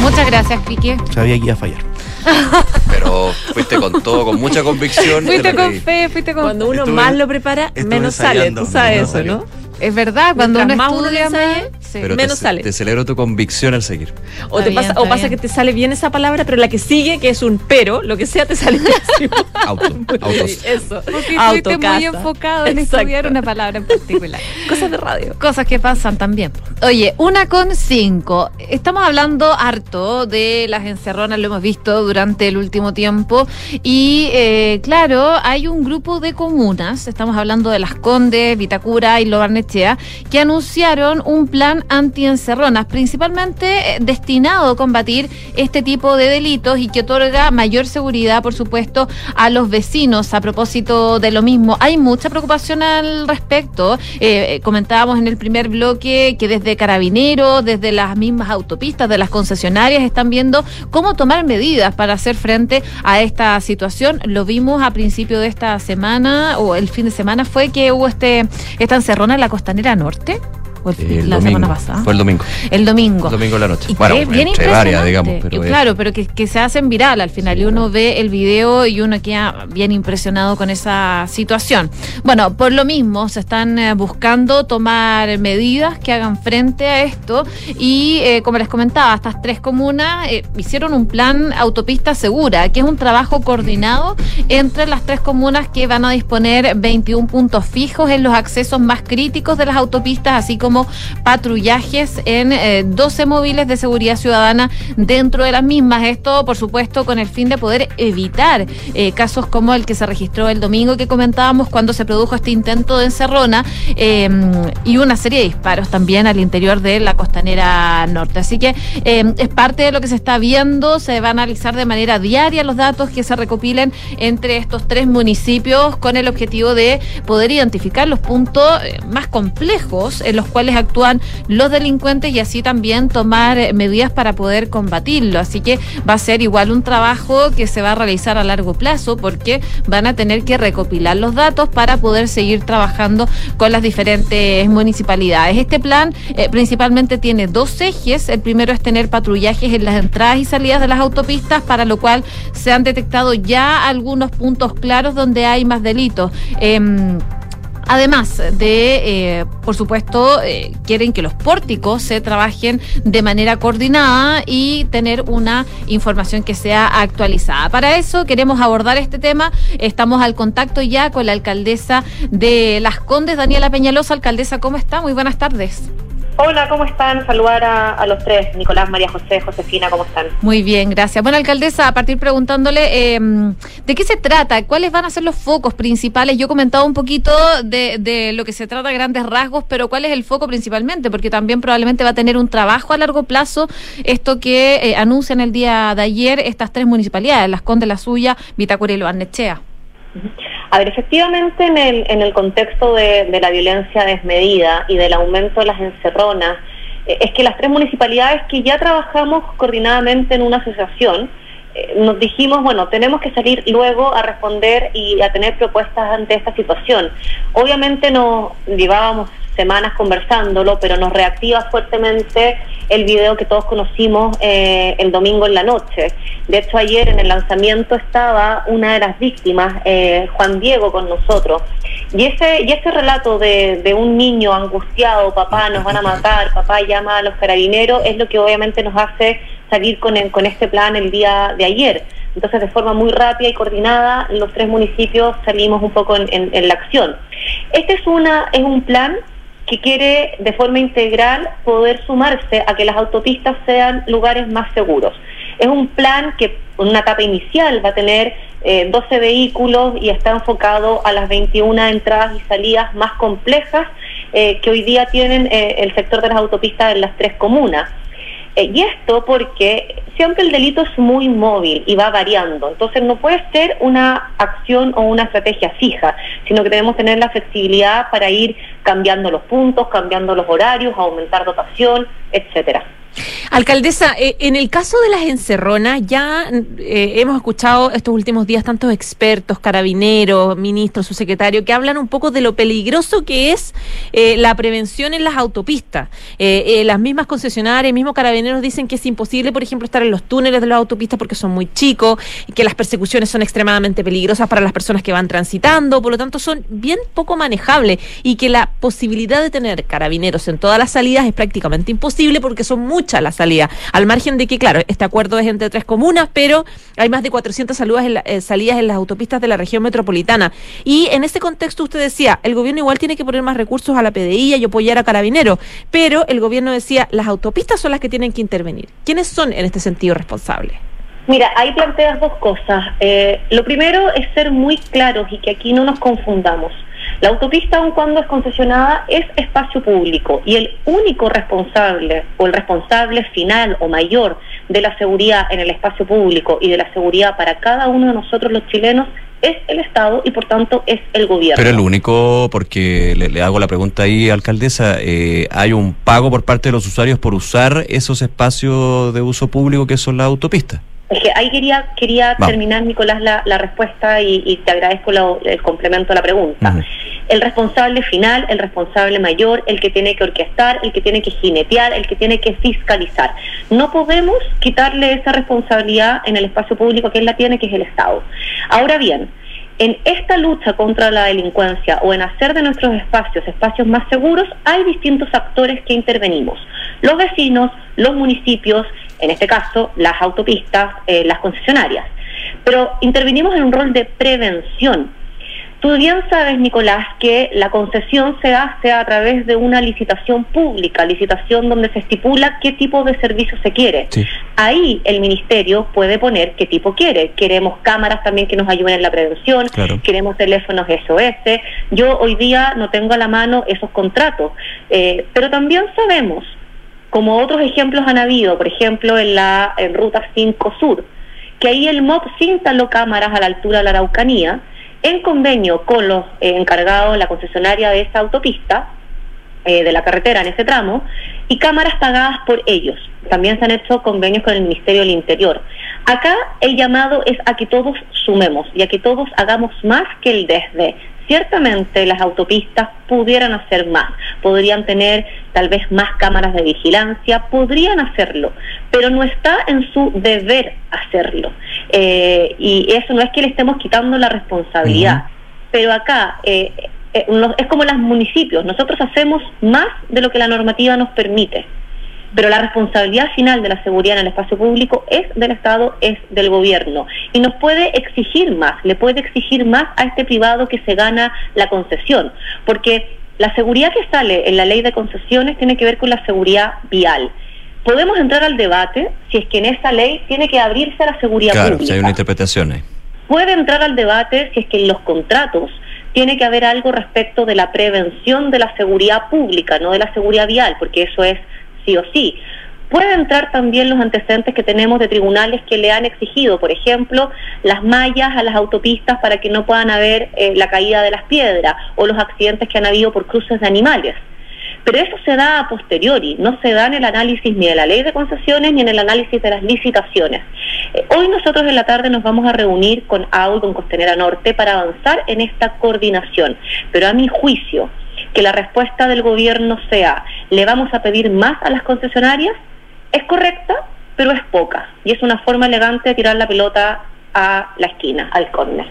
A: Muchas gracias, Pique.
D: Sabía que iba a fallar.
B: Pero fuiste con todo, con mucha convicción.
A: Fuiste con fe, fuiste con
C: Cuando uno más lo prepara, menos sale. Tú sabes eso, ¿no?
A: Es verdad, cuando uno
C: más uno
A: estudia
C: ensaye,
B: Pero
C: menos
B: te,
C: sale.
B: te celebro tu convicción al seguir.
C: O, te
A: Está
C: pasa,
A: bien,
C: o pasa
A: bien.
C: que te sale bien esa palabra, pero la que sigue, que es un pero, lo que sea, te sale pésimo.
B: Auto, autos.
C: Eso.
A: Porque
C: Auto,
A: estuviste muy
C: casa.
A: enfocado en
C: Exacto.
A: estudiar una palabra en particular.
C: Cosas de radio.
A: Cosas que pasan también. Oye, una con cinco. Estamos hablando harto de las encerronas, lo hemos visto durante el último tiempo. Y eh, claro, hay un grupo de comunas, estamos hablando de Las Condes, Vitacura y Lobarnechea, que anunciaron un plan anti-encerronas, principalmente eh, destinado a combatir este tipo de delitos y que otorga mayor seguridad, por supuesto, a los vecinos. A propósito de lo mismo, hay mucha preocupación al respecto. Eh, eh, comentábamos en el primer bloque que desde Carabineros, desde las mismas autopistas, de las concesionarias, están viendo cómo tomar medidas para hacer frente a esta situación. Lo vimos a principio de esta semana, o el fin de semana fue que hubo este esta encerrona en la costanera norte. ¿O el-
B: El
A: la
B: domingo.
A: semana pasada?
B: Fue el domingo.
A: El domingo.
B: El domingo en la noche.
A: Y
B: Bueno,
A: es bien
B: entre varias, digamos. Pero
A: Y
B: es-
A: claro, pero que, que se hacen viral al final y uno ve el video y uno queda bien impresionado con esa situación. Bueno, por lo mismo se están eh, buscando tomar medidas que hagan frente a esto y eh, como les comentaba, estas tres comunas eh, hicieron un plan autopista segura, que es un trabajo coordinado entre las tres comunas que van a disponer 21 puntos fijos en los accesos más críticos de las autopistas, así como patrullajes en eh, 12 móviles de seguridad ciudadana dentro de las mismas. Esto, por supuesto, con el fin de poder evitar eh, casos como el que se registró el domingo que comentábamos cuando se produjo este intento de encerrona eh, y una serie de disparos también al interior de la costanera norte. Así que eh, es parte de lo que se está viendo. Se va a analizar de manera diaria los datos que se recopilen entre estos tres municipios con el objetivo de poder identificar los puntos más complejos en los cuales actúan los delincuentes y así también tomar eh, medidas para poder combatirlo. Así que va a ser igual un trabajo que se va a realizar a largo plazo porque van a tener que recopilar los datos para poder seguir trabajando con las diferentes municipalidades. Este plan eh, principalmente tiene dos ejes. El primero es tener patrullajes en las entradas y salidas de las autopistas, para lo cual se han detectado ya algunos puntos claros donde hay más delitos. Em, Además de, eh, por supuesto, eh, quieren que los pórticos se trabajen de manera coordinada y tener una información que sea actualizada. Para eso queremos abordar este tema. Estamos al contacto ya con la alcaldesa de Las Condes, Daniela Peñalosa. Alcaldesa, ¿cómo está? Muy buenas tardes.
U: Hola, ¿cómo están? Saludar a, a los tres, Nicolás, María José, Josefina, ¿cómo están?
A: Muy bien, gracias. Bueno, alcaldesa, a partir preguntándole, eh, ¿de qué se trata? ¿Cuáles van a ser los focos principales? Yo he comentado un poquito de, de lo que se trata a grandes rasgos, pero ¿cuál es el foco principalmente? Porque también probablemente va a tener un trabajo a largo plazo, esto que eh, anuncian el día de ayer estas tres municipalidades, Las Condes, La Suya, Vitacura y Loarnechea.
U: A ver, efectivamente en el, en el contexto de, de la violencia desmedida y del aumento de las encerronas, eh, es que las tres municipalidades que ya trabajamos coordinadamente en una asociación, eh, nos dijimos, bueno, tenemos que salir luego a responder y a tener propuestas ante esta situación. Obviamente no llevábamos semanas conversándolo, pero nos reactiva fuertemente el video que todos conocimos eh, el domingo en la noche. De hecho, ayer en el lanzamiento estaba una de las víctimas, eh, Juan Diego, con nosotros. Y ese, y ese relato de, de un niño angustiado, papá, nos van a matar, papá llama a los carabineros, es lo que obviamente nos hace salir con, el- con este plan el día de ayer. Entonces, de forma muy rápida y coordinada, los tres municipios salimos un poco en, en- en la acción. Este es, una, es un plan que quiere de forma integral poder sumarse a que las autopistas sean lugares más seguros. Es un plan que en una etapa inicial va a tener eh, 12 vehículos y está enfocado a las 21 entradas y salidas más complejas eh, que hoy día tienen eh, el sector de las autopistas en las tres comunas. Eh, y esto porque siempre el delito es muy móvil y va variando, entonces no puede ser una acción o una estrategia fija, sino que debemos tener la flexibilidad para ir cambiando los puntos, cambiando los horarios, aumentar dotación, etcétera.
C: Alcaldesa, eh, en el caso de las encerronas, ya eh, hemos escuchado estos últimos días tantos expertos, carabineros, ministros, subsecretarios, que hablan un poco de lo peligroso que es eh, la prevención en las autopistas. Eh, eh, las mismas concesionarias, mismos carabineros dicen que es imposible, por ejemplo, estar en los túneles de las autopistas porque son muy chicos que las persecuciones son extremadamente peligrosas para las personas que van transitando, por lo tanto son bien poco manejables y que la posibilidad de tener carabineros en todas las salidas es prácticamente imposible porque son muchas las salidas. Al margen de que, claro, este acuerdo es entre tres comunas, pero hay más de 400 salidas en, la- eh, salidas en las autopistas de la región metropolitana. Y en ese contexto usted decía, el gobierno igual tiene que poner más recursos a la PDI y apoyar a carabineros, pero el gobierno decía, las autopistas son las que tienen que intervenir. ¿Quiénes son en este sentido responsables?
U: Mira, ahí planteas dos cosas. Eh, lo primero es ser muy claros y que aquí no nos confundamos. La autopista, aun cuando es concesionada, es espacio público y el único responsable o el responsable final o mayor de la seguridad en el espacio público y de la seguridad para cada uno de nosotros los chilenos es el Estado y por tanto es el gobierno.
B: Pero el único, porque le, le hago la pregunta ahí, alcaldesa, eh, ¿hay un pago por parte de los usuarios por usar esos espacios de uso público que son las autopistas?
U: Es que ahí quería, quería
B: Vamos.
U: terminar, Nicolás, la, la respuesta y, y te agradezco la- el complemento a la pregunta. El responsable final, el responsable mayor, el que tiene que orquestar, el que tiene que jinetear, el que tiene que fiscalizar. No podemos quitarle esa responsabilidad en el espacio público que él la tiene, que es el Estado. Ahora bien, en esta lucha contra la delincuencia o en hacer de nuestros espacios espacios más seguros, hay distintos actores que intervenimos. Los vecinos, los municipios, en este caso las autopistas, eh, las concesionarias. Pero intervinimos en un rol de prevención. Tú bien sabes, Nicolás, que la concesión se hace a través de una licitación pública, licitación donde se estipula qué tipo de servicio se quiere. Ahí el ministerio puede poner qué tipo quiere. Queremos cámaras también que nos ayuden en la prevención,
V: Claro.
U: queremos teléfonos SOS. Yo hoy día no tengo a la mano esos contratos, eh, pero también sabemos, como otros ejemplos han habido, por ejemplo en la en Ruta 5 Sur, que ahí el MOP sí instaló cámaras a la altura de la Araucanía, en convenio con los eh, encargados la concesionaria de esa autopista, eh, de la carretera en ese tramo, y cámaras pagadas por ellos. También se han hecho convenios con el Ministerio del Interior. Acá el llamado es a que todos sumemos y a que todos hagamos más que el desde. Ciertamente las autopistas pudieran hacer más, podrían tener tal vez más cámaras de vigilancia, podrían hacerlo, pero no está en su deber hacerlo. Eh, y eso no es que le estemos quitando la responsabilidad, pero acá eh, eh, no- es como los municipios, nosotros hacemos más de lo que la normativa nos permite, pero la responsabilidad final de la seguridad en el espacio público es del Estado, es del gobierno, y nos puede exigir más, le puede exigir más a este privado que se gana la concesión, porque la seguridad que sale en la ley de concesiones tiene que ver con la seguridad vial. Podemos entrar al debate si es que en esa ley tiene que abrirse a la seguridad
B: Claro,
U: pública
B: si hay una interpretación ahí.
U: puede entrar al debate si es que en los contratos tiene que haber algo respecto de la prevención de la seguridad pública, no de la seguridad vial, porque eso es sí o sí. Puede entrar también los antecedentes que tenemos de tribunales que le han exigido, por ejemplo, las mallas a las autopistas para que no puedan haber eh, la caída de las piedras o los accidentes que han habido por cruces de animales. Pero eso se da a posteriori, no se da en el análisis ni de la ley de concesiones ni en el análisis de las licitaciones. Eh, hoy nosotros en la tarde nos vamos a reunir con AU y con Costanera Norte para avanzar en esta coordinación. Pero a mi juicio, que la respuesta del gobierno sea, le vamos a pedir más a las concesionarias, es correcta, pero es poca. Y es una forma elegante de tirar la pelota a la esquina, al córner.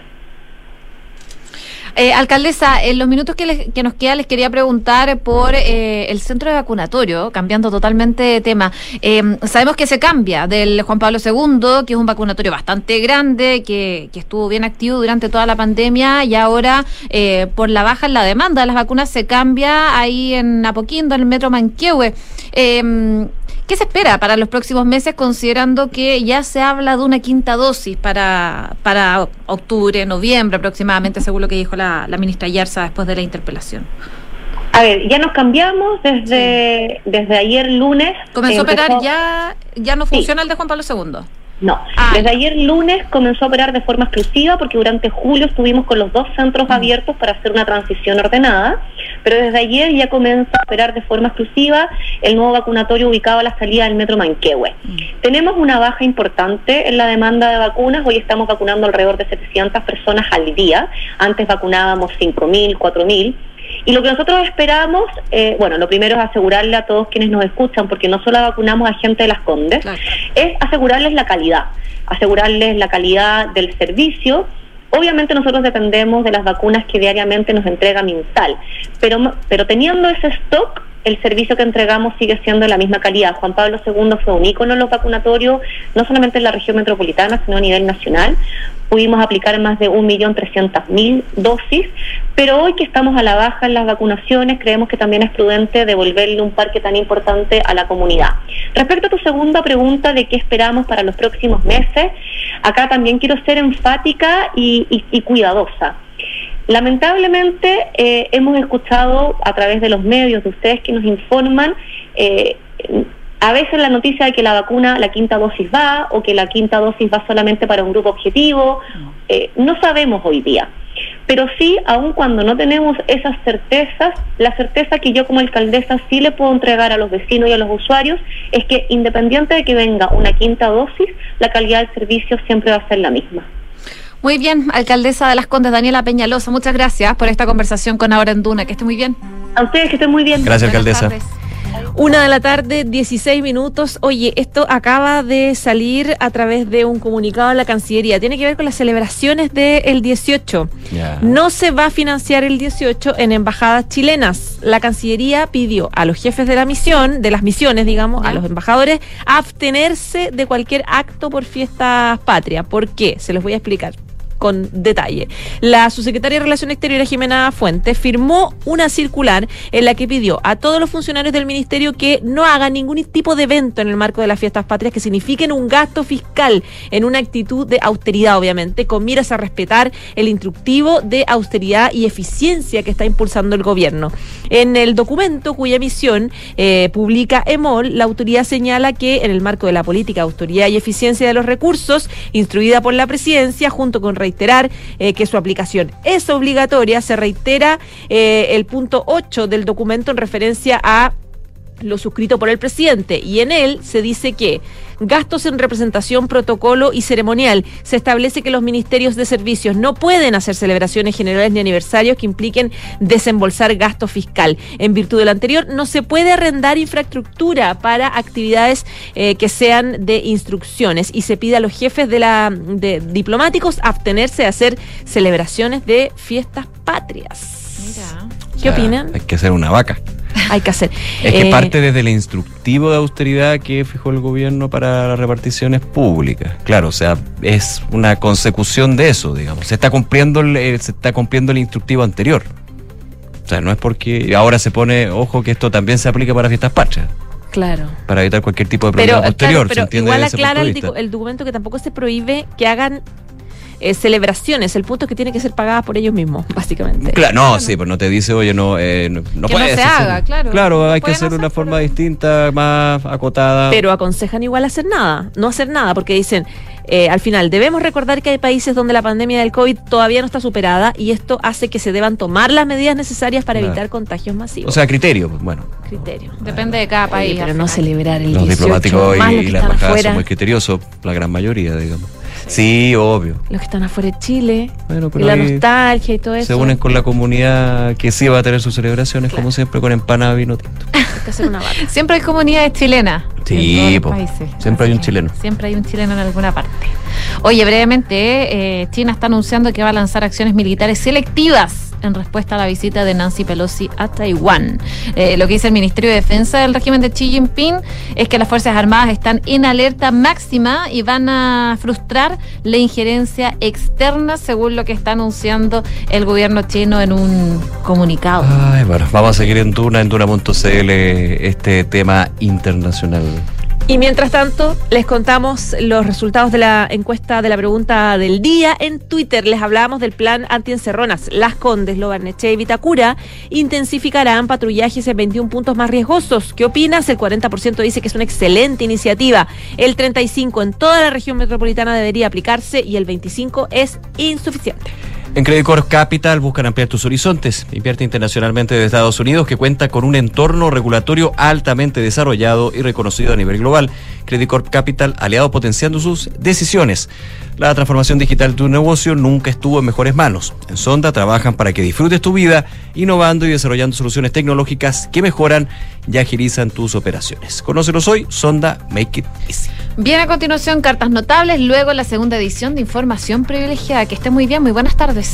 A: Eh, alcaldesa, en los minutos que, les- que nos queda les quería preguntar por eh, el centro de vacunatorio, cambiando totalmente de tema. Eh, sabemos que se cambia del Juan Pablo II, que es un vacunatorio bastante grande, que, que estuvo bien activo durante toda la pandemia y ahora eh, por la baja en la demanda de las vacunas se cambia ahí en Apoquindo, en el metro Manquehue. ¿Qué se espera para los próximos meses, considerando que ya se habla de una quinta dosis para, para octubre, noviembre aproximadamente, según lo que dijo la, la ministra Yarza después de la interpelación?
U: A ver, ya nos cambiamos desde, desde ayer lunes.
A: Comenzó a operar ya, ya no funciona el de Juan Pablo II.
U: No, desde ayer lunes comenzó a operar de forma exclusiva porque durante julio estuvimos con los dos centros abiertos para hacer una transición ordenada, pero desde ayer ya comienza a operar de forma exclusiva el nuevo vacunatorio ubicado a la salida del metro Manquehue. Tenemos una baja importante en la demanda de vacunas, hoy estamos vacunando alrededor de 700 personas al día, antes vacunábamos 5.000, 4.000. Y lo que nosotros esperamos, eh, bueno, lo primero es asegurarle a todos quienes nos escuchan, porque no solo vacunamos a gente de las Condes, es asegurarles la calidad, asegurarles la calidad del servicio. Obviamente nosotros dependemos de las vacunas que diariamente nos entrega Minsal, pero, pero teniendo ese stock, el servicio que entregamos sigue siendo de la misma calidad. Juan Pablo II fue un ícono en los vacunatorios, no solamente en la región metropolitana, sino a nivel nacional. Pudimos aplicar más de 1.300.000 dosis, pero hoy que estamos a la baja en las vacunaciones, creemos que también es prudente devolverle un parque tan importante a la comunidad. Respecto a tu segunda pregunta de qué esperamos para los próximos meses, acá también quiero ser enfática y, y- y cuidadosa. Lamentablemente eh, hemos escuchado a través de los medios de ustedes que nos informan eh, a veces la noticia de que la vacuna, la quinta dosis va o que la quinta dosis va solamente para un grupo objetivo. Eh, no sabemos hoy día. Pero sí, aun cuando no tenemos esas certezas, la certeza que yo como alcaldesa sí le puedo entregar a los vecinos y a los usuarios es que independiente de que venga una quinta dosis, la calidad del servicio siempre va a ser la misma.
A: Muy bien, alcaldesa de las Condes, Daniela Peñalosa, muchas gracias por esta conversación con Ahora en Duna, que esté muy bien.
U: A ustedes que estén muy bien.
B: Gracias,
A: Buenas
B: alcaldesa.
A: tardes.
C: Una de la tarde, 16 minutos. Oye, esto acaba de salir a través de un comunicado de la Cancillería. Tiene que ver con las celebraciones del 18.
B: Ya.
C: No se va a financiar el 18 en embajadas chilenas. La Cancillería pidió a los jefes de la misión, de las misiones, digamos, a los embajadores, abstenerse de cualquier acto por fiestas patrias. ¿Por qué? Se los voy a explicar detalle. La subsecretaria de Relaciones Exteriores, Jimena Fuentes, firmó una circular en la que pidió a todos los funcionarios del ministerio que no hagan ningún tipo de evento en el marco de las fiestas patrias que signifiquen un gasto fiscal en una actitud de austeridad, obviamente, con miras a respetar el instructivo de austeridad y eficiencia que está impulsando el gobierno. En el documento cuya emisión eh, publica EMOL, la autoridad señala que en el marco de la política de austeridad y eficiencia de los recursos, instruida por la presidencia, junto con reiterar eh, que su aplicación es obligatoria, se reitera eh, el punto 8 del documento en referencia a lo suscrito por el presidente y en él se dice que gastos en representación, protocolo y ceremonial. Se establece que los ministerios de servicios no pueden hacer celebraciones generales ni aniversarios que impliquen desembolsar gasto fiscal. En virtud de lo anterior, no se puede arrendar infraestructura para actividades eh, que sean de instrucciones y se pide a los jefes de la de diplomáticos abstenerse de hacer celebraciones de fiestas patrias. ¿Qué opinan?
B: Hay que ser una vaca.
C: Hay que hacer.
B: Es que
C: Eh,
B: parte desde el instructivo de austeridad que fijó el gobierno para las reparticiones públicas. Claro, o sea, es una consecución de eso, digamos. Se está cumpliendo el, eh, se está cumpliendo el instructivo anterior. O sea, no es porque ahora se pone, ojo, que esto también se aplica para fiestas patrias,
C: Claro.
B: para evitar cualquier tipo de
C: Pero,
B: problema posterior.
C: claro,
B: ¿se
C: pero
B: entiende
C: igual aclara el documento que tampoco se prohíbe que hagan eh, celebraciones. El punto es que tienen que ser pagadas por ellos mismos, básicamente.
B: Claro, no, sí, pero no te dice, oye, no, eh, no, no
C: Que no se haga, claro.
B: Claro,
C: No
B: hay que hacer una forma distinta, más acotada.
C: Pero aconsejan igual hacer nada, no hacer nada, porque dicen, eh, al final, debemos recordar que hay países donde la pandemia del COVID todavía no está superada y esto hace que se deban tomar las medidas necesarias para
B: Claro.
C: evitar contagios masivos.
B: o sea, criterio, pues, bueno.
C: criterio.
A: Depende de cada
C: Oye,
A: país.
C: pero
A: al
C: no celebrar el
B: Los
C: 18,
B: diplomáticos y, y la
C: están
B: embajada
C: afuera,
B: son muy criteriosos, la gran mayoría, digamos. Sí, obvio.
C: los que están afuera de Chile,
B: Bueno,
C: y la nostalgia y todo eso.
B: se unen con la comunidad que sí va a tener sus celebraciones, como siempre, con empanada, vino tinto.
C: Hay que hacer una vaca.
A: Siempre hay comunidades chilenas.
B: Sí, po.
A: países.
B: siempre hay un chileno.
A: Siempre hay un chileno en alguna parte. Oye, brevemente, eh, China está anunciando que va a lanzar acciones militares selectivas en respuesta a la visita de Nancy Pelosi a Taiwán. Eh, lo que dice el Ministerio de Defensa del régimen de Xi Jinping es que las Fuerzas Armadas están en alerta máxima y van a frustrar la injerencia externa, según lo que está anunciando el gobierno chino en un comunicado.
B: Ay, bueno, vamos a seguir en Duna, en Duna.cl, este tema internacional.
C: Y mientras tanto, les contamos los resultados de la encuesta de la pregunta del día. En Twitter les hablábamos del plan antiencerronas. Las Condes, Lo Barnechea y Vitacura intensificarán patrullajes en 21 puntos más riesgosos. ¿Qué opinas? El 40% dice que es una excelente iniciativa. El 35% en toda la región metropolitana debería aplicarse y el 25% es insuficiente.
B: En Credit Corp Capital buscan ampliar tus horizontes. Invierte internacionalmente de Estados Unidos que cuenta con un entorno regulatorio altamente desarrollado y reconocido a nivel global. Credit Corp Capital, aliado potenciando sus decisiones. La transformación digital de tu negocio nunca estuvo en mejores manos. En Sonda trabajan para que disfrutes tu vida, innovando y desarrollando soluciones tecnológicas que mejoran y agilizan tus operaciones. Conócelos hoy, Sonda Make It Easy.
A: Bien, a continuación, cartas notables, luego la segunda edición de Información Privilegiada. Que esté muy bien, muy buenas tardes.